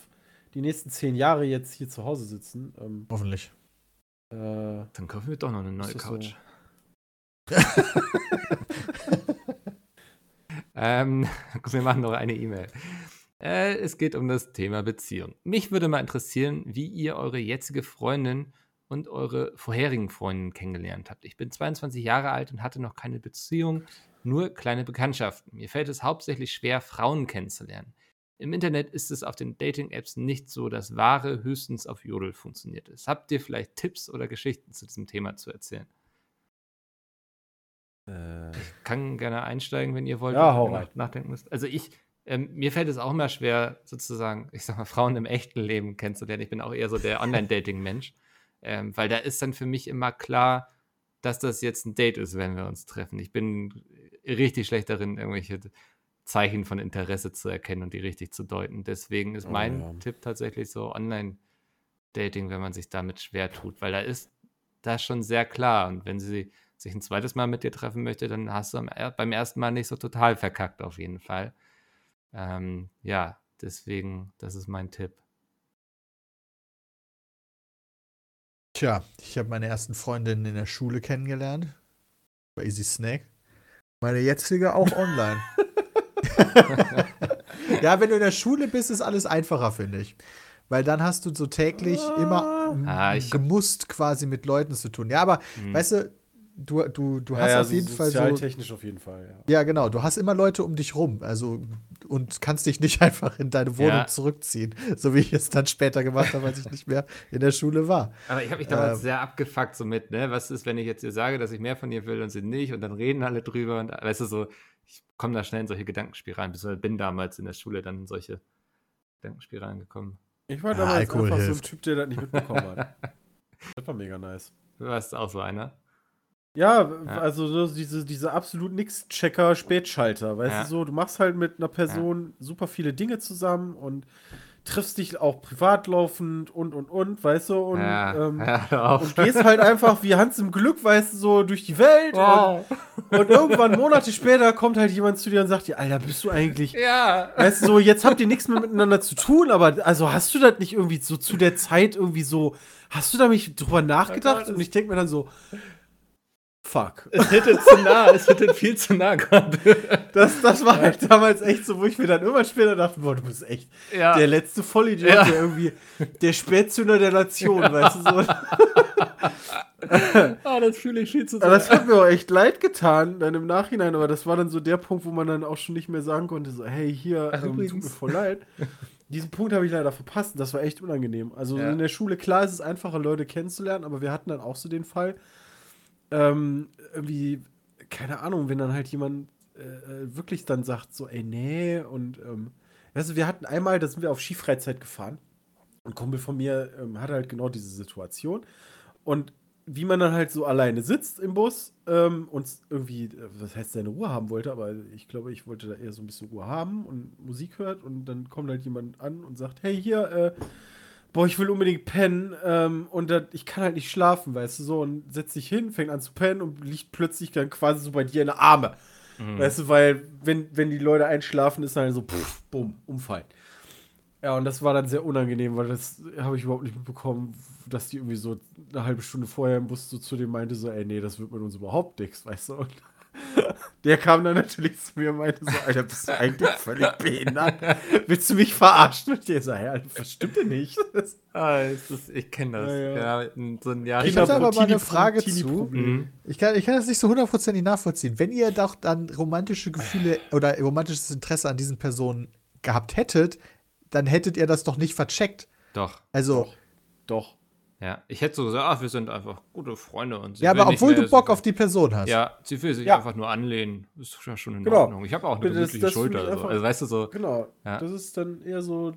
die nächsten zehn Jahre jetzt hier zu Hause sitzen. Ähm, Hoffentlich. äh, Dann kaufen wir doch noch eine neue Couch. so? Ähm, wir machen noch eine E-Mail. Äh, es geht um das Thema Beziehung. Mich würde mal interessieren, wie ihr eure jetzige Freundin und eure vorherigen Freundinnen kennengelernt habt. Ich bin 22 Jahre alt und hatte noch keine Beziehung, nur kleine Bekanntschaften. Mir fällt es hauptsächlich schwer, Frauen kennenzulernen. Im Internet ist es auf den Dating-Apps nicht so, dass Wahre höchstens auf Jodel funktioniert ist. Habt ihr vielleicht Tipps oder Geschichten zu diesem Thema zu erzählen? Äh, kann gerne einsteigen, wenn ihr wollt. Ja, nach- rein. Nachdenken müsst. Also ich, ähm, mir fällt es auch immer schwer, sozusagen, ich sag mal, Frauen im echten Leben kennenzulernen. Ich bin auch eher so der Online-Dating-Mensch, ähm, weil da ist dann für mich immer klar, dass das jetzt ein Date ist, wenn wir uns treffen. Ich bin richtig schlecht darin, irgendwelche Zeichen von Interesse zu erkennen und die richtig zu deuten. Deswegen ist Oh, mein ja. Tipp tatsächlich so Online-Dating, wenn man sich damit schwer tut, weil da ist das schon sehr klar. Und wenn sie sich ein zweites Mal mit dir treffen möchte, dann hast du beim ersten Mal nicht so total verkackt, auf jeden Fall. Ähm, ja, deswegen, das ist mein Tipp. Tja, ich habe meine ersten Freundinnen in der Schule kennengelernt. Bei Easy Snack. Meine jetzige auch online. ja, wenn du in der Schule bist, ist alles einfacher, finde ich. Weil dann hast du so täglich immer Ah, gemusst quasi mit Leuten zu tun. Ja, aber Hm. weißt du, du, du, du ja, hast ja, auf so jeden Fall so. Sozialtechnisch auf jeden Fall, ja. Ja, genau. Du hast immer Leute um dich rum. Also und kannst dich nicht einfach in deine Wohnung Ja. zurückziehen. So wie ich es dann später gemacht habe, als ich nicht mehr in der Schule war. Aber ich habe mich damals Ähm. sehr abgefuckt so mit, ne? Was ist, wenn ich jetzt ihr sage, dass ich mehr von ihr will und sie nicht und dann reden alle drüber und weißt du so, ich komme da schnell in solche Gedankenspiralen, beziehungsweise bin damals in der Schule dann in solche Gedankenspiralen gekommen. Ich war Ja, damals Alkohol einfach so ein hilft. Typ, der das nicht mitbekommen hat. Das war mega nice. Du warst auch so einer. Ja, Ja. also so diese, diese absolut nix-Checker Spätschalter, weißt Ja. du so, du machst halt mit einer Person super viele Dinge zusammen und triffst dich auch privat laufend und und und, weißt du, und, ja, ähm, ja, und gehst halt einfach wie Hans im Glück, weißt du, so durch die Welt wow. und, und irgendwann Monate später kommt halt jemand zu dir und sagt dir, Alter, bist du eigentlich Ja. Weißt du, so, jetzt habt ihr nichts mehr miteinander zu tun, aber also hast du das nicht irgendwie so zu der Zeit irgendwie so, hast du da mich drüber nachgedacht? Und ich denke mir dann so, fuck. Es hittet zu nah, es hittet viel zu nah gerade. Das, das war halt damals echt so, wo ich mir dann irgendwann später dachte, boah, du bist echt Ja. der letzte Vollidiot, Ja. der irgendwie, der Spätzünder der Nation, weißt du so. oh, das fühle ich viel zu Aber das hat mir auch echt leid getan, dann im Nachhinein, aber das war dann so der Punkt, wo man dann auch schon nicht mehr sagen konnte, so, hey, hier, Ach, ähm, tut mir voll leid. Diesen Punkt habe ich leider verpasst, das war echt unangenehm. Also Ja. in der Schule, klar ist es einfacher, Leute kennenzulernen, aber wir hatten dann auch so den Fall, ähm, irgendwie, keine Ahnung, wenn dann halt jemand äh, äh, wirklich dann sagt, so, ey, nee, und, ähm, du, wir hatten einmal, da sind wir auf Skifreizeit gefahren. Ein Kumpel von mir ähm, hatte halt genau diese Situation. Und wie man dann halt so alleine sitzt im Bus ähm, und irgendwie, äh, was heißt seine Ruhe haben wollte, aber ich glaube, ich wollte da eher so ein bisschen Ruhe haben und Musik hört und dann kommt halt jemand an und sagt, hey, hier, äh, boah, ich will unbedingt pennen ähm, und dat, ich kann halt nicht schlafen, weißt du, so und setzt sich hin, fängt an zu pennen und liegt plötzlich dann quasi so bei dir in der Arme. Mhm. Weißt du, weil wenn, wenn die Leute einschlafen, ist dann so, pff, bumm, umfallen. Ja, und das war dann sehr unangenehm, weil das habe ich überhaupt nicht mitbekommen, dass die irgendwie so eine halbe Stunde vorher im Bus so zu dem meinte, so, ey, nee, das wird mit uns überhaupt nichts, weißt du. Und der kam dann natürlich zu mir und meinte so, Alter, bist du eigentlich völlig behindert? Willst du mich verarschen? Und ich so, Alter, was stimmt denn nicht? Das Ah, ist das, ich kenne das. Ja, Ja, ja. so ein Jahr. Ich hätte aber mal eine Frage Teenie-Problem. Mhm. Ich kann, ich kann das nicht so hundertprozentig nachvollziehen. Wenn ihr doch dann romantische Gefühle oder romantisches Interesse an diesen Personen gehabt hättet, dann hättet ihr das doch nicht vercheckt. Doch. Also, Doch. Ja, ich hätte so gesagt, ach, wir sind einfach gute Freunde und ja, aber obwohl du Bock sie, auf die Person hast. Ja, sie will sich Ja. einfach nur anlehnen. Ist ja schon in Genau. Ordnung. Ich habe auch eine Das- gemütliche das Schulter. ich So. einfach- Also weißt du so. Genau. Ja. Das ist dann eher so,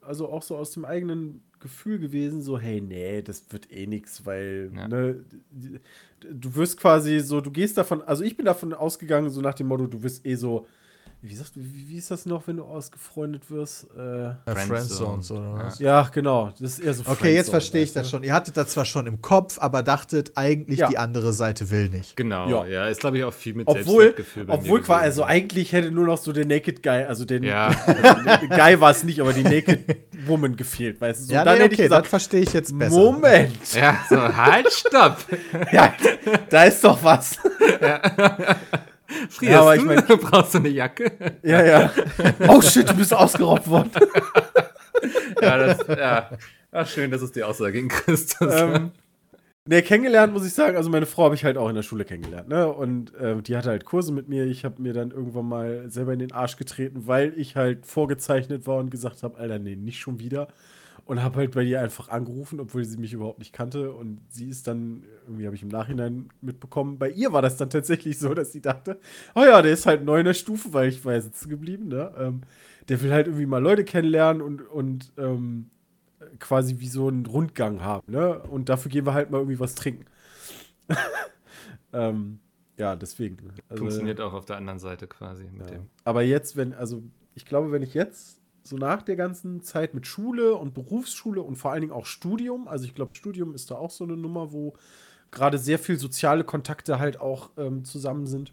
also auch so aus dem eigenen Gefühl gewesen, so, hey, nee, das wird eh nix, weil, Ja. ne, du wirst quasi so, du gehst davon, also ich bin davon ausgegangen, so nach dem Motto, du wirst eh so, wie sagst du, wie, wie ist das noch, wenn du ausgefreundet wirst? Äh, Äh, Friendzone. Friendzones oder Ja. was? ja, genau, das ist eher so Okay, jetzt verstehe ich das schon. Ihr hattet das zwar schon im Kopf, aber dachtet eigentlich, Ja. die andere Seite will nicht. Genau, Ja. ja. Ist, glaube ich, auch viel mit Obwohl, Selbstwertgefühl bei obwohl quasi, also eigentlich hätte nur noch so der Naked Guy, also den, Ja. also, Guy war es nicht, aber die Naked Woman gefehlt, weißt du? So, ja, dann nee, hätte ich okay, das gesagt, verstehe ich jetzt besser. Moment, Ja, so, halt, stopp. ja, da ist doch was. Frierst Ja, aber ich du? mein- Brauchst du eine Jacke? Ja, ja. Oh shit, du bist ausgeraubt worden. ja, das, ja. Ach, schön, dass es die Aussage ging, Christus. ähm, ne, kennengelernt muss ich sagen, also meine Frau habe ich halt auch in der Schule kennengelernt, ne? Und ähm, die hatte halt Kurse mit mir. Ich habe mir dann irgendwann mal selber in den Arsch getreten, weil ich halt vorgezeichnet war und gesagt habe, Alter, nee, nicht schon wieder. Und habe halt bei ihr einfach angerufen, obwohl sie mich überhaupt nicht kannte. Und sie ist dann, irgendwie habe ich im Nachhinein mitbekommen, bei ihr war das dann tatsächlich so, dass sie dachte, oh ja, der ist halt neu in der Stufe, weil ich war ja sitzen geblieben, ne? Ähm, der will halt irgendwie mal Leute kennenlernen und, und ähm, quasi wie so einen Rundgang haben, ne? Und dafür gehen wir halt mal irgendwie was trinken. ähm, ja, deswegen. Also, Funktioniert auch auf der anderen Seite quasi mit ja. dem. Aber jetzt, wenn, also ich glaube, wenn ich jetzt so nach der ganzen Zeit mit Schule und Berufsschule und vor allen Dingen auch Studium, also ich glaube, Studium ist da auch so eine Nummer, wo gerade sehr viel soziale Kontakte halt auch ähm, zusammen sind.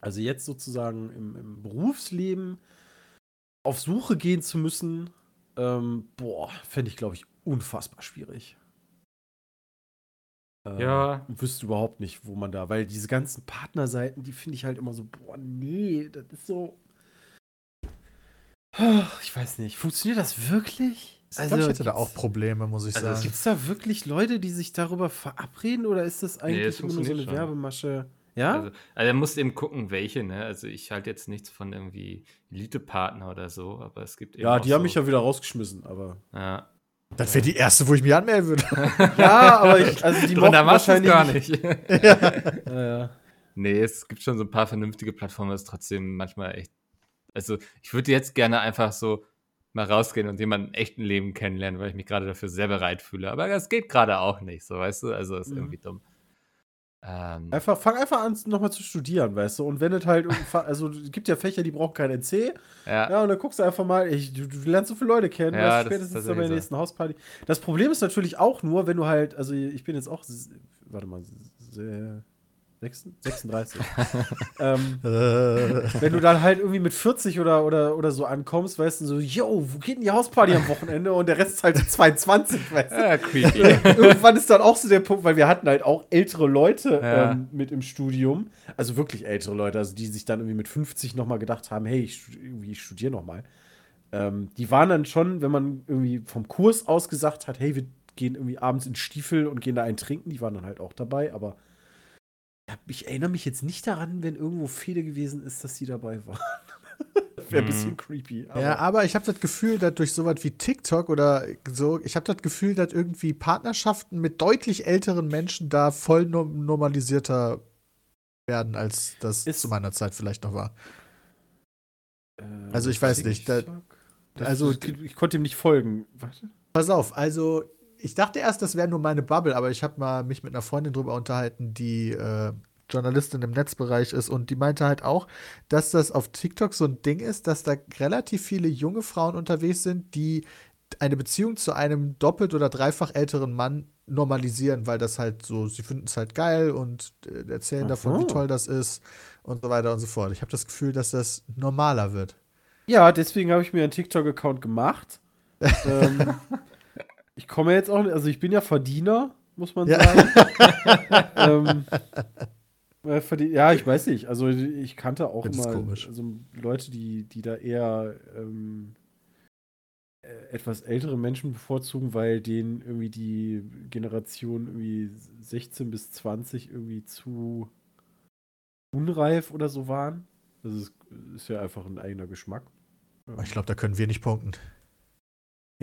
Also jetzt sozusagen im, im Berufsleben auf Suche gehen zu müssen, ähm, boah, fände ich, glaube ich, unfassbar schwierig. Ähm, Ja. Wüsste überhaupt nicht, wo man da, weil diese ganzen Partnerseiten, die finde ich halt immer so, boah, nee, das ist so. Ich weiß nicht, funktioniert das wirklich? ich glaube, ich hätte da auch Probleme, muss ich Also, sagen. Gibt es da wirklich Leute, die sich darüber verabreden oder ist das eigentlich es immer nur so eine schon. Werbemasche? Ja? Also, also er muss eben gucken, welche, ne? Also ich halte jetzt nichts von irgendwie Elite-Partner oder so, aber es gibt eben ja, auch die haben so, mich ja wieder rausgeschmissen, aber. Ja. das wäre die erste, wo ich mich anmelden würde. Ja, aber ich, also die mochten wahrscheinlich gar nicht. Ja, ja. nee, es gibt schon so ein paar vernünftige Plattformen, das ist trotzdem manchmal echt. Also ich würde jetzt gerne einfach so mal rausgehen und jemanden im echten Leben kennenlernen, weil ich mich gerade dafür sehr bereit fühle. Aber das geht gerade auch nicht, so weißt du? Also ist Mhm. irgendwie dumm. Ähm, Einfach, fang einfach an, nochmal zu studieren, weißt du? Und wenn es halt, also es gibt ja Fächer, die brauchen kein NC. ja. Ja, und dann guckst du einfach mal, ich, du, du lernst so viele Leute kennen, Ja, weißt, das ist spätestens bei der nächsten Hausparty. Das Problem ist natürlich auch nur, wenn du halt, also ich bin jetzt auch, warte mal, s- 36. ähm, Äh, wenn du dann halt irgendwie mit 40 oder, oder, oder so ankommst, weißt du, so, yo, wo geht denn die Hausparty am Wochenende? Und der Rest ist halt so 22, weißt du? ja, creepy. Irgendwann ist dann auch so der Punkt, weil wir hatten halt auch ältere Leute Ja. ähm, mit im Studium, also wirklich ältere Leute, also die sich dann irgendwie mit 50 nochmal gedacht haben, hey, ich, ich studiere nochmal. Ähm, die waren dann schon, wenn man irgendwie vom Kurs aus gesagt hat, hey, wir gehen irgendwie abends in Stiefel und gehen da einen trinken, die waren dann halt auch dabei, aber ich erinnere mich jetzt nicht daran, wenn irgendwo Fehde gewesen ist, dass die dabei waren. Wäre ein Mhm. bisschen creepy. ja, aber ich habe das Gefühl, dass durch sowas wie TikTok oder so, ich habe das Gefühl, dass irgendwie Partnerschaften mit deutlich älteren Menschen da voll norm- normalisierter werden, als das Ist- zu meiner Zeit vielleicht noch war. Äh, also ich weiß nicht, da- TikTok? Also- das- ich konnte ihm nicht folgen. Warte. Pass auf, also ich dachte erst, das wäre nur meine Bubble, aber ich habe mal mich mit einer Freundin drüber unterhalten, die äh, Journalistin im Netzbereich ist und die meinte halt auch, dass das auf TikTok so ein Ding ist, dass da relativ viele junge Frauen unterwegs sind, die eine Beziehung zu einem doppelt oder dreifach älteren Mann normalisieren, weil das halt so, sie finden es halt geil und äh, erzählen davon, wie Aha. toll das ist und so weiter und so fort. Ich habe das Gefühl, dass das normaler wird. Ja, deswegen habe ich mir einen TikTok-Account gemacht. ähm, ich komme jetzt auch, also ich bin ja Verdiener, muss man Ja. sagen. ähm, weil verdien- ja, ich weiß nicht. Also ich kannte auch Find's immer also Leute, die, die da eher ähm, äh, etwas ältere Menschen bevorzugen, weil denen irgendwie die Generation irgendwie 16 bis 20 irgendwie zu unreif oder so waren. Das ist, ist ja einfach ein eigener Geschmack. Ich glaube, da können wir nicht punkten.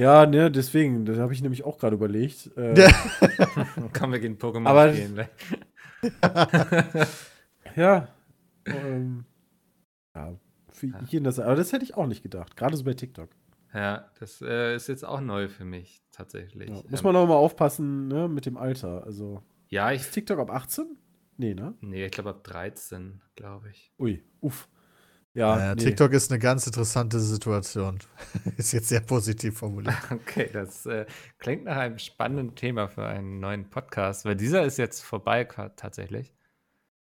Ja, ne, deswegen, das habe ich nämlich auch gerade überlegt. Äh, Ja. Komm, wir gehen Pokémon Aber- spielen. ne? ja. Ähm, ja, für Ja. jeden das, aber das hätte ich auch nicht gedacht, gerade so bei TikTok. Ja, das äh, ist jetzt auch neu für mich, tatsächlich. Ja, muss Ähm, man auch mal aufpassen, ne, mit dem Alter. Also, ja, ich. ist TikTok ab 18? Nee, ne? Nee, ich glaube ab 13, glaube ich. Ui, uff. Ja, Naja, nee. TikTok ist eine ganz interessante Situation. ist jetzt sehr positiv formuliert. Okay, das äh, klingt nach einem spannenden Thema für einen neuen Podcast, weil dieser ist jetzt vorbei tatsächlich.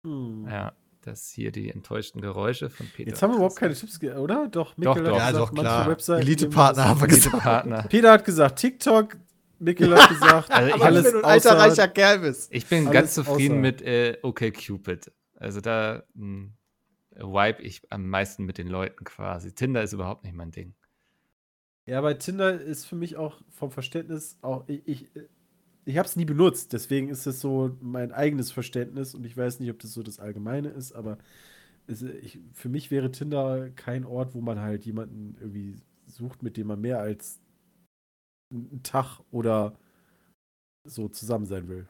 Hm. Ja, das hier die enttäuschten Geräusche von Peter. Jetzt haben wir überhaupt keine. Tipps, oder? Doch, Doch, Mikkel doch. hat Ja, gesagt, doch, manche klar. Webseiten Elite-Partner haben wir gesagt. Partner. Peter hat gesagt TikTok, Mikkel hat gesagt, Also ich- alles wenn du ein alter, reicher Kerl bist. Ich bin ganz zufrieden außer- mit äh, OkCupid. Also da mh, vibe ich am meisten mit den Leuten quasi. Tinder ist überhaupt nicht mein Ding. Ja, bei Tinder ist für mich auch vom Verständnis auch ich ich, ich habe es nie benutzt, deswegen ist es so mein eigenes Verständnis und ich weiß nicht, ob das so das Allgemeine ist, aber es, ich, für mich wäre Tinder kein Ort, wo man halt jemanden irgendwie sucht, mit dem man mehr als einen Tag oder so zusammen sein will.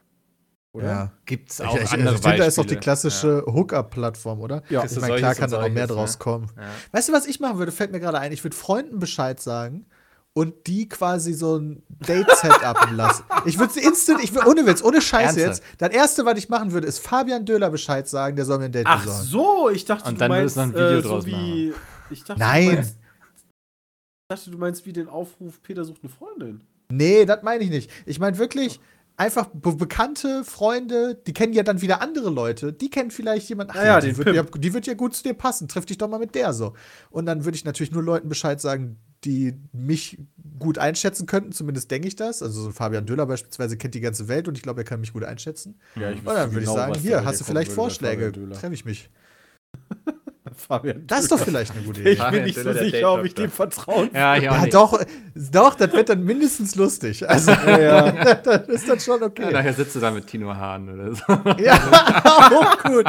Oder? Ja. Gibt es Ich, auch ich, andere also Tinder ist doch die klassische Hookup-Plattform, oder? Ja. Ich meine, klar kann da noch mehr draus ne? kommen. Ja. Weißt du, was ich machen würde? Fällt mir gerade ein. Ich würde Freunden Bescheid sagen und die quasi so ein Date-Set upen lassen. Ich würde sie instant, ich würd, ohne Witz, ohne Scheiß Ernsthaft? jetzt. Das erste, was ich machen würde, ist Fabian Döhler Bescheid sagen, der soll mir ein Date Ach besorgen. so, ich dachte, Und du dann meinst du noch ein Video äh, draus so wie ich dachte, Nein. Du meinst, ich dachte, du meinst wie den Aufruf Peter sucht eine Freundin. Nee, das meine ich nicht. Ich meine wirklich einfach be bekannte Freunde, die kennen ja dann wieder andere Leute. Die kennen vielleicht jemanden, Ah ja, die, wird ja, die wird ja gut zu dir passen. Triff dich doch mal mit der so. Und dann würde ich natürlich nur Leuten Bescheid sagen, die mich gut einschätzen könnten. Zumindest denke ich das. Also so Fabian Döller beispielsweise kennt die ganze Welt und ich glaube, er kann mich gut einschätzen. Ja, ich Und dann würde ich sagen, hier, hast du vielleicht Vorschläge? Treffe ich mich. Fabian Das ist doch vielleicht eine gute Ich Idee. bin Fabian nicht so sicher, ob ich dem vertrauen Ja, ich auch Ja, nicht. doch, doch, das wird dann mindestens lustig. Also, Ja. das ist dann schon Ja, okay. nachher sitzt du da mit Tino Hahn oder so. Ja, auch gut.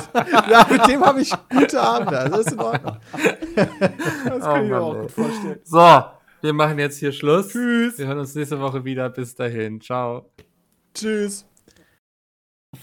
Ja, mit dem habe ich gute Abende. Also ist in Ordnung. Das kann ich mir Mann, auch ey. gut vorstellen. So, wir machen jetzt hier Schluss. Tschüss. Wir hören uns nächste Woche wieder. Bis dahin. Ciao. Tschüss.